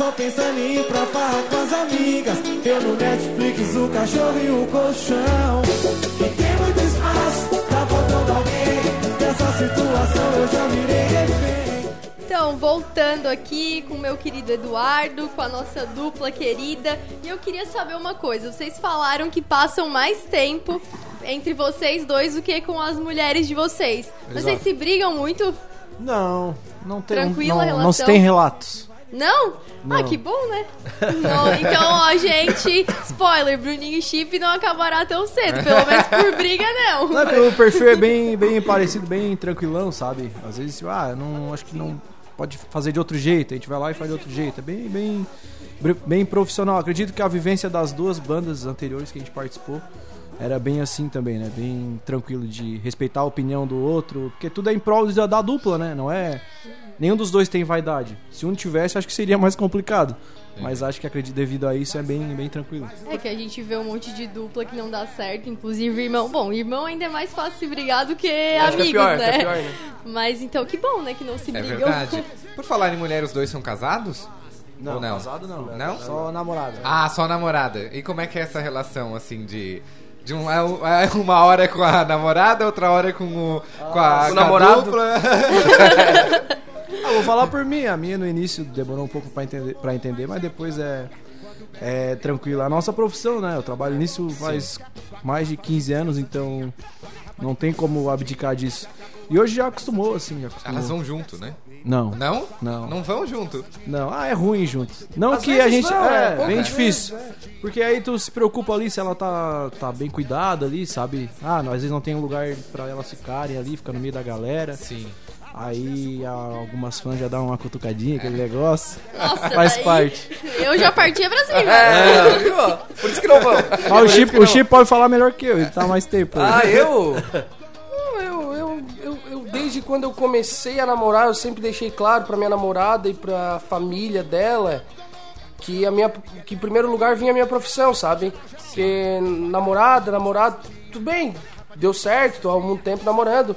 Só pensando em ir pra farra com as amigas Eu no Netflix, o cachorro e o colchão E tem muito espaço, tá faltando alguém Nessa situação eu já virei refém Então, voltando aqui com o meu querido Eduardo, com a nossa dupla querida. E eu queria saber uma coisa: vocês falaram que passam mais tempo entre vocês dois do que com as mulheres de vocês. Vocês Exato. se brigam muito? Não, não tem. Tranquila não, não se relação? tem relatos. Não? Ah, Não. que bom, né? Não, então, ó, gente, spoiler, Bruninho e Chip não acabará tão cedo. Pelo menos por briga, não. Não, é o perfil é bem, bem parecido, bem tranquilão, sabe? Às vezes, ah, não, acho que não pode fazer de outro jeito. A gente vai lá e faz de outro jeito. É bem, bem, bem profissional. Acredito que a vivência das duas bandas anteriores que a gente participou era bem assim também, né? Bem tranquilo de respeitar a opinião do outro, porque tudo é em prol da dupla, né? Não é nenhum dos dois tem vaidade. Se um tivesse, acho que seria mais complicado. Mas acho que acredito devido a isso é bem, bem tranquilo. É que a gente vê um monte de dupla que não dá certo, inclusive irmão. Bom, irmão ainda é mais fácil se brigar do que Acho que é amigos, pior, né? que é pior, né? Mas então que bom, né, que não se É brigam. verdade. Por falar em mulher, os dois são casados? Não, Ou não? casado não. Não? Só namorada. Ah, só namorada. E como é que é essa relação, assim, de... De um, é é uma hora com a namorada, outra hora com o, com a, o com a namorado. dupla. Ah, vou falar por mim. A minha no início demorou um pouco pra entender, pra entender mas depois é, é tranquilo. A nossa profissão, né? Eu trabalho nisso faz mais de 15 anos, então não tem como abdicar disso. E hoje já acostumou, assim, já acostumou. Elas vão junto, né? Não, Não? Não. Não vão junto? não. Ah, é ruim junto. Não Às que a gente... não, é, é, bem difícil. Porque aí tu se preocupa ali se ela tá, tá bem cuidada ali, sabe? Ah, não, às vezes não tem um lugar pra elas ficarem ali, fica no meio da galera. Sim. Aí ah, algumas fãs já dão uma cutucadinha, aquele negócio. Nossa, Faz daí parte. Eu já partia pra cima. É, viu? Por isso que não vamos. Mas o Chip, o Chip pode falar melhor que eu, ele tá mais tempo. aí. Ah, eu? Não, eu, eu, eu, eu, desde quando eu comecei a namorar, eu sempre deixei claro pra minha namorada e pra família dela que a minha que em primeiro lugar vinha a minha profissão, sabe? Porque namorada, namorado, tudo bem, deu certo, tô há muito tempo namorando.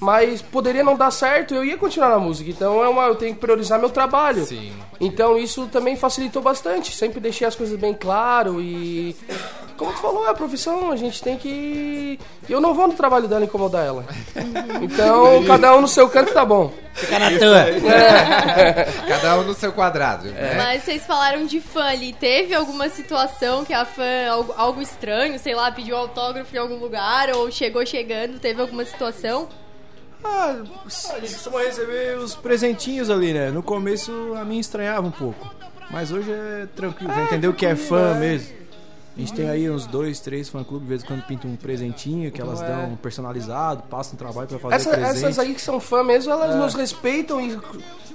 Mas poderia não dar certo, eu ia continuar na música. Então é uma, eu tenho que priorizar meu trabalho. Sim. Então isso também facilitou bastante. Sempre deixei as coisas bem claro e. Como tu falou, é a profissão, a gente tem que. Eu não vou no trabalho dela incomodar ela. Então, cada um no seu canto tá bom. Fica na tua. Cada um no seu quadrado. né? Mas vocês falaram de fã ali. Teve alguma situação que a fã, algo, algo estranho, sei lá, pediu autógrafo em algum lugar ou chegou chegando? Teve alguma situação? Ah, a gente costuma receber os presentinhos ali, né? No começo a mim estranhava um pouco. Mas hoje é tranquilo, já entendeu que é fã mesmo. A gente tem aí uns dois, três fã-clubes, de vez em quando pintam um presentinho que elas é. dão personalizado, passam um trabalho pra fazer Essa- presente. essas aí que são fã mesmo, elas É. nos respeitam e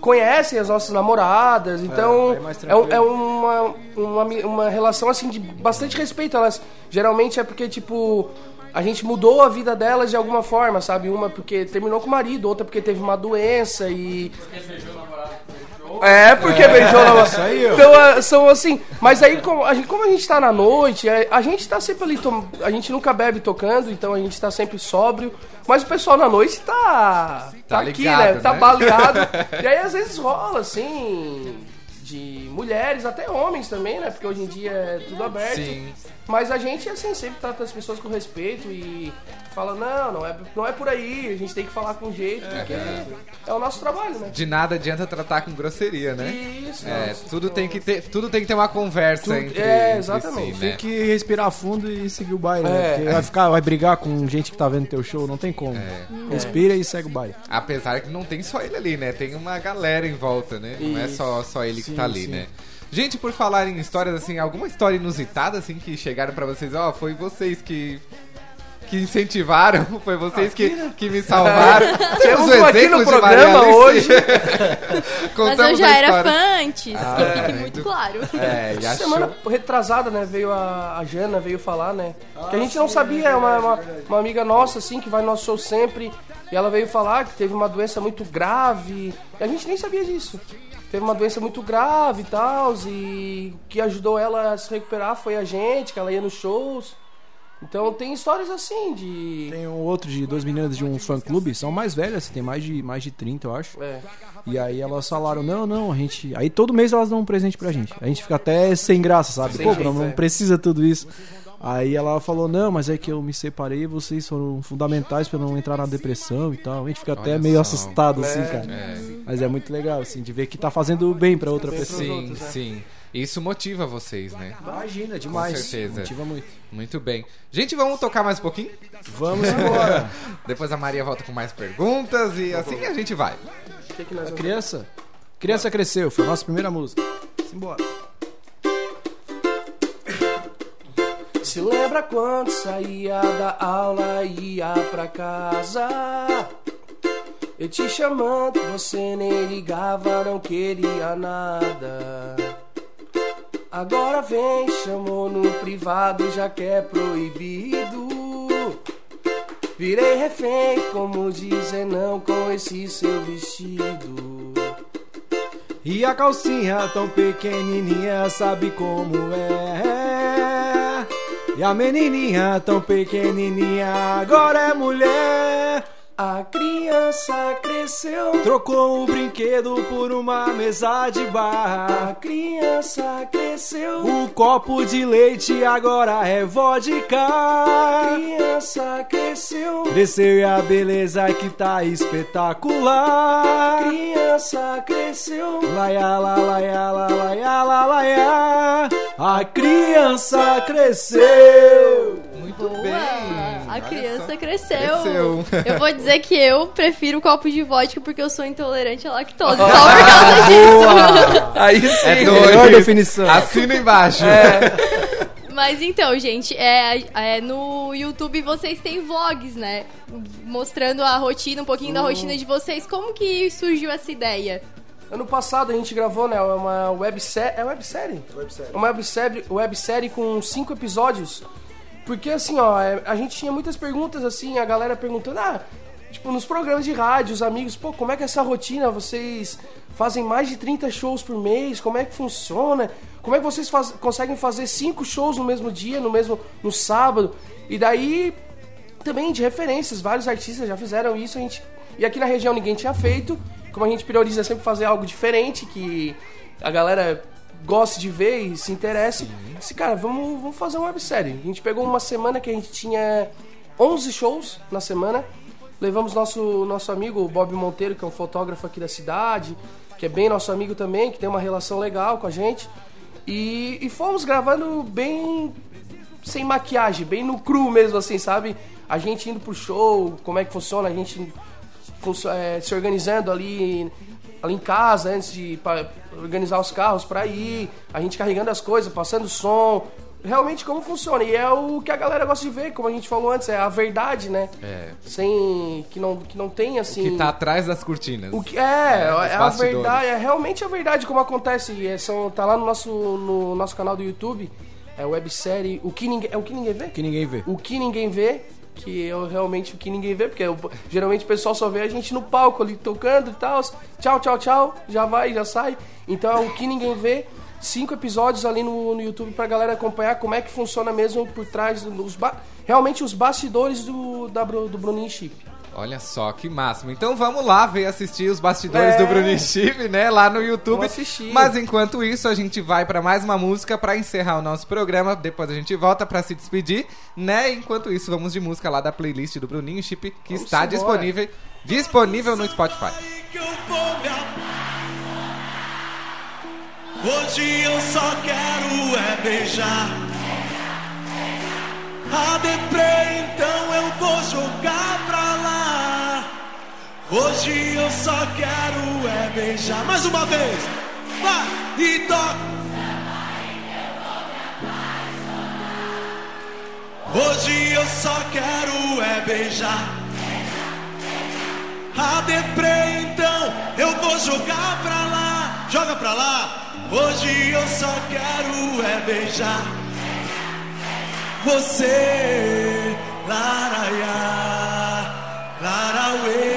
conhecem as nossas namoradas. Então, é é, é uma, uma, uma relação assim de bastante respeito. Elas geralmente é porque, tipo, a gente mudou a vida delas de alguma forma, sabe? Uma porque terminou com o marido, outra porque teve uma doença e. É, porque beijou na ó. Então, é, são assim. Mas aí, como a gente, como a gente tá na noite, é, a gente tá sempre ali. tom- A gente nunca bebe tocando, então a gente tá sempre sóbrio. Mas o pessoal na noite tá. Tá, Tá aqui, ligado, né? Tá né? baleado. e aí, às vezes, rola, assim. De mulheres, até homens também, né? Porque hoje em dia é tudo aberto. Sim. Mas a gente, assim, sempre trata as pessoas com respeito e fala, não, não é, não é por aí, a gente tem que falar com jeito, porque é o nosso trabalho, né? De nada adianta tratar com grosseria, né? Isso, É, nossa. tudo tem que ter, tudo tem que ter uma conversa Tudo- entre, é, entre exatamente. si, Tem né? que respirar fundo e seguir o baile, né? É. Porque vai ficar, vai brigar com gente que tá vendo teu show, não tem como. É. Respira e segue o baile. Apesar que não tem só ele ali, né? Tem uma galera em volta, né? Não é só, só ele que Sim, tá ali, sim. né? Gente, por falar em histórias, assim, alguma história inusitada, assim, que chegaram pra vocês, ó, foi vocês que... Que incentivaram, foi vocês que, que me salvaram. Temos um aqui no programa hoje. Mas eu já era fã antes, Ah, que é, fique muito- muito claro. É, achou... Semana retrasada, né, veio a, a Jana, veio falar, né? que a gente não sabia, é uma, uma, uma amiga nossa, assim, que vai no nosso show sempre. E ela veio falar que teve uma doença muito grave. E a gente nem sabia disso. Teve uma doença muito grave e tal. E o que ajudou ela a se recuperar foi a gente, que ela ia nos shows. Então tem histórias assim de. Tem um outro de duas meninas de um fã-clube, são mais velhas, assim, tem mais de, mais de 30, eu acho. É. E aí elas falaram, não, não, a gente. Aí todo mês elas dão um presente pra gente. A gente fica até sem graça, sabe? Sem Pô, jeito, não, não é. precisa tudo isso. Aí ela falou, não, mas é que eu me separei e vocês foram fundamentais pra eu não entrar na depressão e tal. A gente fica até Olha meio só. assustado, assim, cara. É. Mas é muito legal, assim, de ver que tá fazendo bem pra outra pessoa. Sim, outros, né? sim. Isso motiva vocês, né? Imagina, demais. Com certeza. Motiva muito. Muito bem. Gente, vamos tocar mais um pouquinho? Vamos embora. Depois a Maria volta com mais perguntas e assim a gente vai. Que, que A criança? Criança cresceu, foi a nossa primeira música. Simbora. Se lembra quando saía da aula e ia pra casa? Eu te chamando, você nem ligava, não queria nada. Agora vem, chamou no privado, já que é proibido. Virei refém, como dizer não com esse seu vestido. E a calcinha tão pequenininha, sabe como é? E a menininha tão pequenininha, agora é mulher. A criança cresceu, Trocou o brinquedo por uma mesa de a bar. criança cresceu. O copo de leite agora é A vodka. criança cresceu. Cresceu e a beleza que tá espetacular. Criança cresceu. Laia, la, laia, la, laia, la, laia. A criança cresceu. Muito Boa! bem. A criança cresceu. Cresceu. Eu vou dizer que eu prefiro copo de vodka porque eu sou intolerante à lactose. Só por causa disso. Aí sim. É Melhor definição. Assina embaixo. Mas então, gente, é, é, no YouTube vocês têm vlogs, né? Mostrando a rotina, um pouquinho da rotina de vocês. Como que surgiu essa ideia? Ano passado a gente gravou, né, uma websérie. É websérie? Websérie. Uma websérie, websérie com cinco episódios. Porque assim, ó, é, a gente tinha muitas perguntas, assim, a galera perguntando, ah, tipo, nos programas de rádio, os amigos, pô, como é que é essa rotina? Vocês fazem mais de 30 shows por mês? Como é que funciona? Como é que vocês faz- conseguem fazer cinco shows no mesmo dia, no mesmo no sábado? E daí também de referências, vários artistas já fizeram isso, a gente e aqui na região ninguém tinha feito. Como a gente prioriza sempre fazer algo diferente que a galera goste de ver e se interesse. Disse, cara, vamos, vamos fazer uma websérie. A gente pegou uma semana que a gente tinha 11 shows na semana. Levamos nosso, nosso amigo Bob Monteiro, que é um fotógrafo aqui da cidade, que é bem nosso amigo também, que tem uma relação legal com a gente. E, e fomos gravando bem sem maquiagem, bem no cru mesmo, assim, sabe? A gente indo pro show, como é que funciona, a gente é, se organizando ali, ali em casa antes de organizar os carros pra ir, a gente carregando as coisas, passando som, realmente como funciona. E é o que a galera gosta de ver, como a gente falou antes, é a verdade, né? É. Sem. Que não, que não tem assim. Que tá atrás das cortinas. O que é, é, os a verdade, é realmente a verdade como acontece. É, são, tá lá no nosso, no nosso canal do YouTube. É a websérie O que ninguém. É o que ninguém vê? Que ninguém vê. O que ninguém vê, que eu realmente o que ninguém vê, porque eu- geralmente o pessoal só vê a gente no palco ali tocando e tal. Tchau, tchau, tchau, já vai, já sai. Então é o que ninguém vê. Cinco episódios ali no, no YouTube pra galera acompanhar como é que funciona mesmo por trás dos realmente os bastidores do, da, do Bruninho Chip. Olha só, que máximo. Então vamos lá ver assistir os bastidores É. do Bruninho Chip, né? Lá no YouTube. Vamos assistir. Mas enquanto isso, a gente vai pra mais uma música pra encerrar o nosso programa. Depois a gente volta pra se despedir, né? Enquanto isso, vamos de música lá da playlist do Bruninho Chip, que Vamos está embora. disponível, disponível no Spotify. vou Hoje eu só quero é beijar. A deprê, então eu vou jogar pra. Hoje eu só quero é beijar. Mais uma vez. Vai e toca. Hoje eu só quero é beijar. A deprê, então eu vou jogar pra lá, joga pra lá. Hoje eu só quero é beijar você, laraiá, larauê.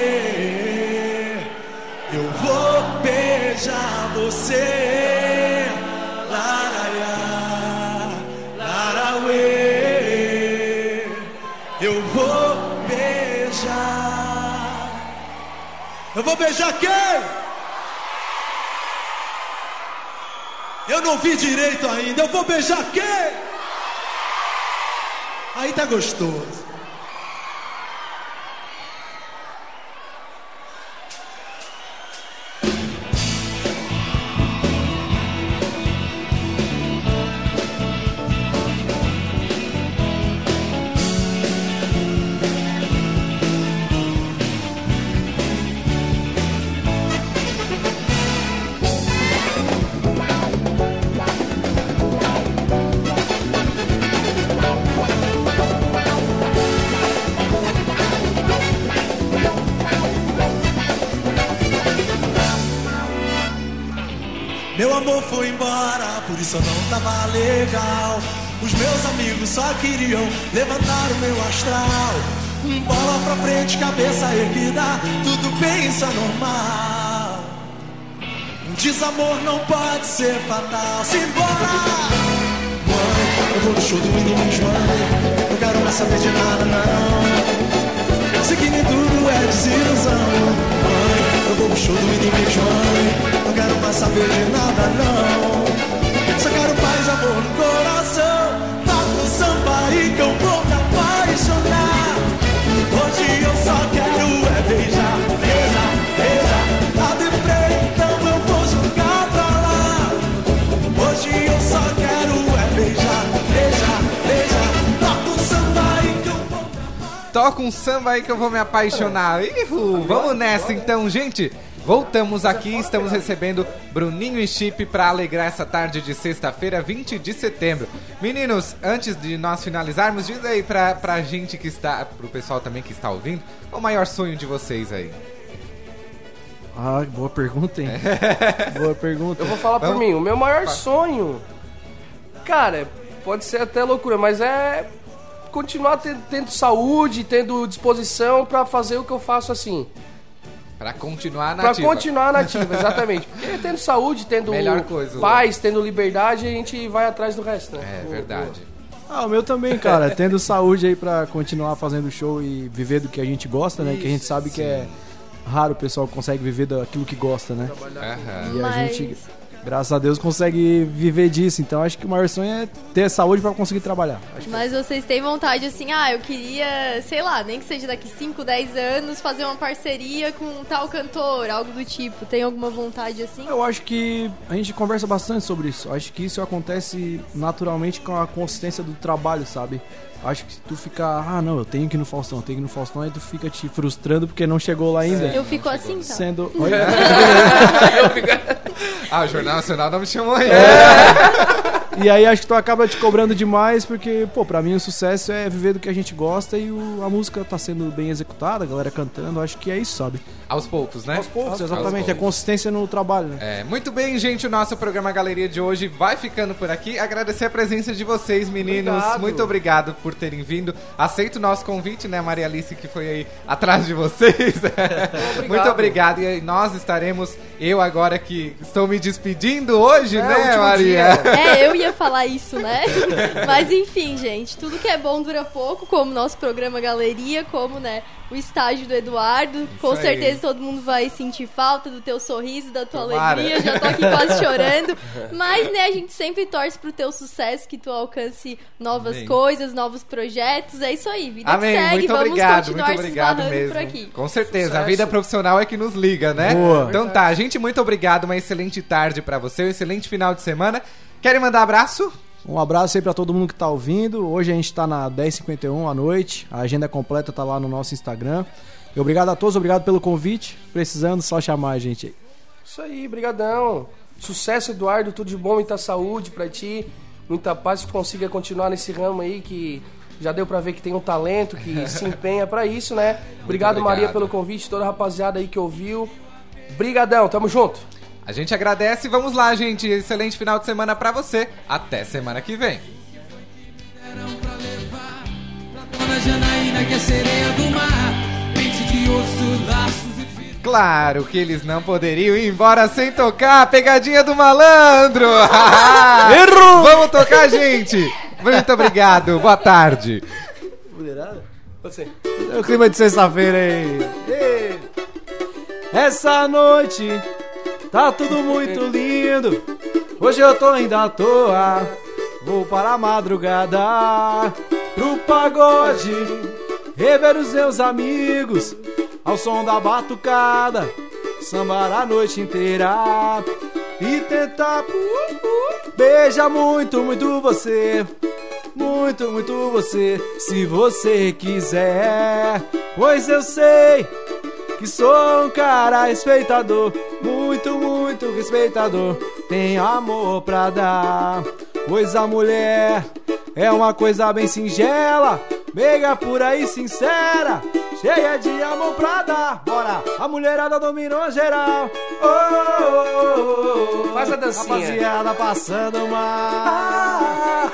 Beijar você, laraiá, larauê. Eu vou beijar. Eu vou beijar quem? Eu não vi direito ainda. Eu vou beijar quem? Aí tá gostoso. Amor foi embora, por isso não tava legal. Os meus amigos só queriam levantar o meu astral. Um bola pra frente, cabeça erguida, tudo bem, isso é normal. Um desamor não pode ser fatal. Simbora! Mãe, eu vou no show do inimigo, mãe. Não quero mais saber de nada, não. Sei que nem tudo é desilusão. Mãe, eu vou pro show do inimigo, mãe. Quero mais saber de nada, não. Só quero paz e amor no coração. Toca o samba aí que eu vou me apaixonar. Hoje eu só quero é beijar, beijar, beijar. A deprê, então eu vou jogar pra lá. Hoje eu só quero é beijar, beijar, beijar. Toca o samba aí que eu vou Toca um samba aí que eu vou me apaixonar. Vamos nessa então, gente. Voltamos aqui, estamos recebendo Bruninho e Chip para alegrar essa tarde de sexta-feira, 20 de setembro. Meninos, antes de nós finalizarmos, diz aí pra, pra gente que está, pro pessoal também que está ouvindo, qual o maior sonho de vocês aí? Ah, boa pergunta, hein? boa pergunta. Eu vou falar por Vamos? mim. O meu maior sonho, cara, pode ser até loucura, mas é continuar te- tendo saúde, tendo disposição pra fazer o que eu faço assim. Pra continuar Pra nativa. continuar nativa, exatamente. Porque tendo saúde, tendo Melhor coisa, paz, tendo liberdade, a gente vai atrás do resto, né? É O- verdade. Ah, o meu também, cara. Tendo saúde aí pra continuar fazendo show e viver do que a gente gosta, né? Que a gente sabe que é raro o pessoal que consegue viver daquilo que gosta, né? Aham. E a Mas- gente, graças a Deus, consegue viver disso. Então acho que o maior sonho é ter saúde pra conseguir trabalhar. Que Mas vocês têm vontade assim, ah, eu queria, sei lá, nem que seja daqui 5, 10 anos, fazer uma parceria com um tal cantor, algo do tipo. Tem alguma vontade assim? Eu acho que a gente conversa bastante sobre isso. Acho que isso acontece naturalmente com a consistência do trabalho, sabe? Acho que se tu ficar, ah, não, eu tenho que ir no Faustão, eu tenho que ir no Faustão, aí tu fica te frustrando porque não chegou lá ainda. Eu fico assim, tá? Sendo. Oi? Ah, o Jornal Nacional não me chamou aí. E aí acho que tu acaba te cobrando demais, porque, pô, pra mim o sucesso é viver do que a gente gosta e o- a música tá sendo bem executada, a galera cantando, acho que é isso, sabe? Aos poucos, né? Aos poucos, Aos exatamente, a poucos. consistência no trabalho, né? É, muito bem, gente. O nosso programa Galeria de hoje vai ficando por aqui. Agradecer a presença de vocês, meninos. Obrigado. Muito obrigado por terem vindo. Aceito o nosso convite, né, Maria Alice, que foi aí atrás de vocês. muito obrigado. E aí nós estaremos, eu agora que estou me despedindo hoje, É, né, Maria? dia. É, eu ia falar isso, né? Mas enfim, gente, tudo que é bom dura pouco, como nosso programa Galeria, como, né, o estágio do Eduardo. Com aí. certeza todo mundo vai sentir falta do teu sorriso, da tua Tomara. alegria. Já tô aqui quase chorando. Mas, né, a gente sempre torce pro teu sucesso, que tu alcance novas Amém. coisas, novos projetos. É isso aí, vida Amém, que segue. muito Vamos obrigado, continuar muito obrigado mesmo. por aqui. Com certeza, a Sucesso. vida profissional é que nos liga, né? Boa. Então tá, gente, muito obrigado, uma excelente tarde pra você, um excelente final de semana. Querem mandar abraço? Um abraço aí pra todo mundo que tá ouvindo. Hoje a gente tá na 10h51 à noite. A agenda completa tá lá no nosso Instagram. E obrigado a todos, obrigado pelo convite. Precisando, só chamar a gente aí. Isso aí, brigadão. Sucesso, Eduardo, tudo de bom, muita saúde pra ti, muita paz, que tu consiga continuar nesse ramo aí que já deu pra ver que tem um talento, que se empenha pra isso, né? Obrigado, obrigado. Maria, pelo convite, toda a rapaziada aí que ouviu. Brigadão, tamo junto. A gente agradece e vamos lá, gente. Excelente final de semana pra você. Até semana que vem. Dona Janaína que é sereia do mar Pente de osso, fios Claro que eles não poderiam ir embora sem tocar a pegadinha do malandro. Errou! Vamos tocar, gente. Muito obrigado. Boa tarde. Você. É o clima de sexta-feira aí. Essa noite tá tudo muito lindo. Hoje eu tô indo à toa. Vou para a madrugada pro pagode. Rever os meus amigos ao som da batucada. Sambar a noite inteira e tentar uh, uh, beijar muito, muito você. Muito, muito você, se você quiser. Pois eu sei que sou um cara respeitador, muito, muito respeitador. Tenho amor pra dar, pois a mulher é uma coisa bem singela, meiga por aí sincera, cheia de amor pra dar. Bora, a mulherada dominou geral. Oh, oh, oh, oh. Faz a dancinha. Rapaziada passando mal.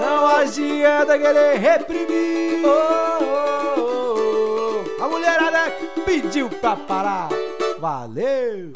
Não adianta querer reprimir. Oh, oh, oh, oh. A mulherada pediu pra parar. Valeu!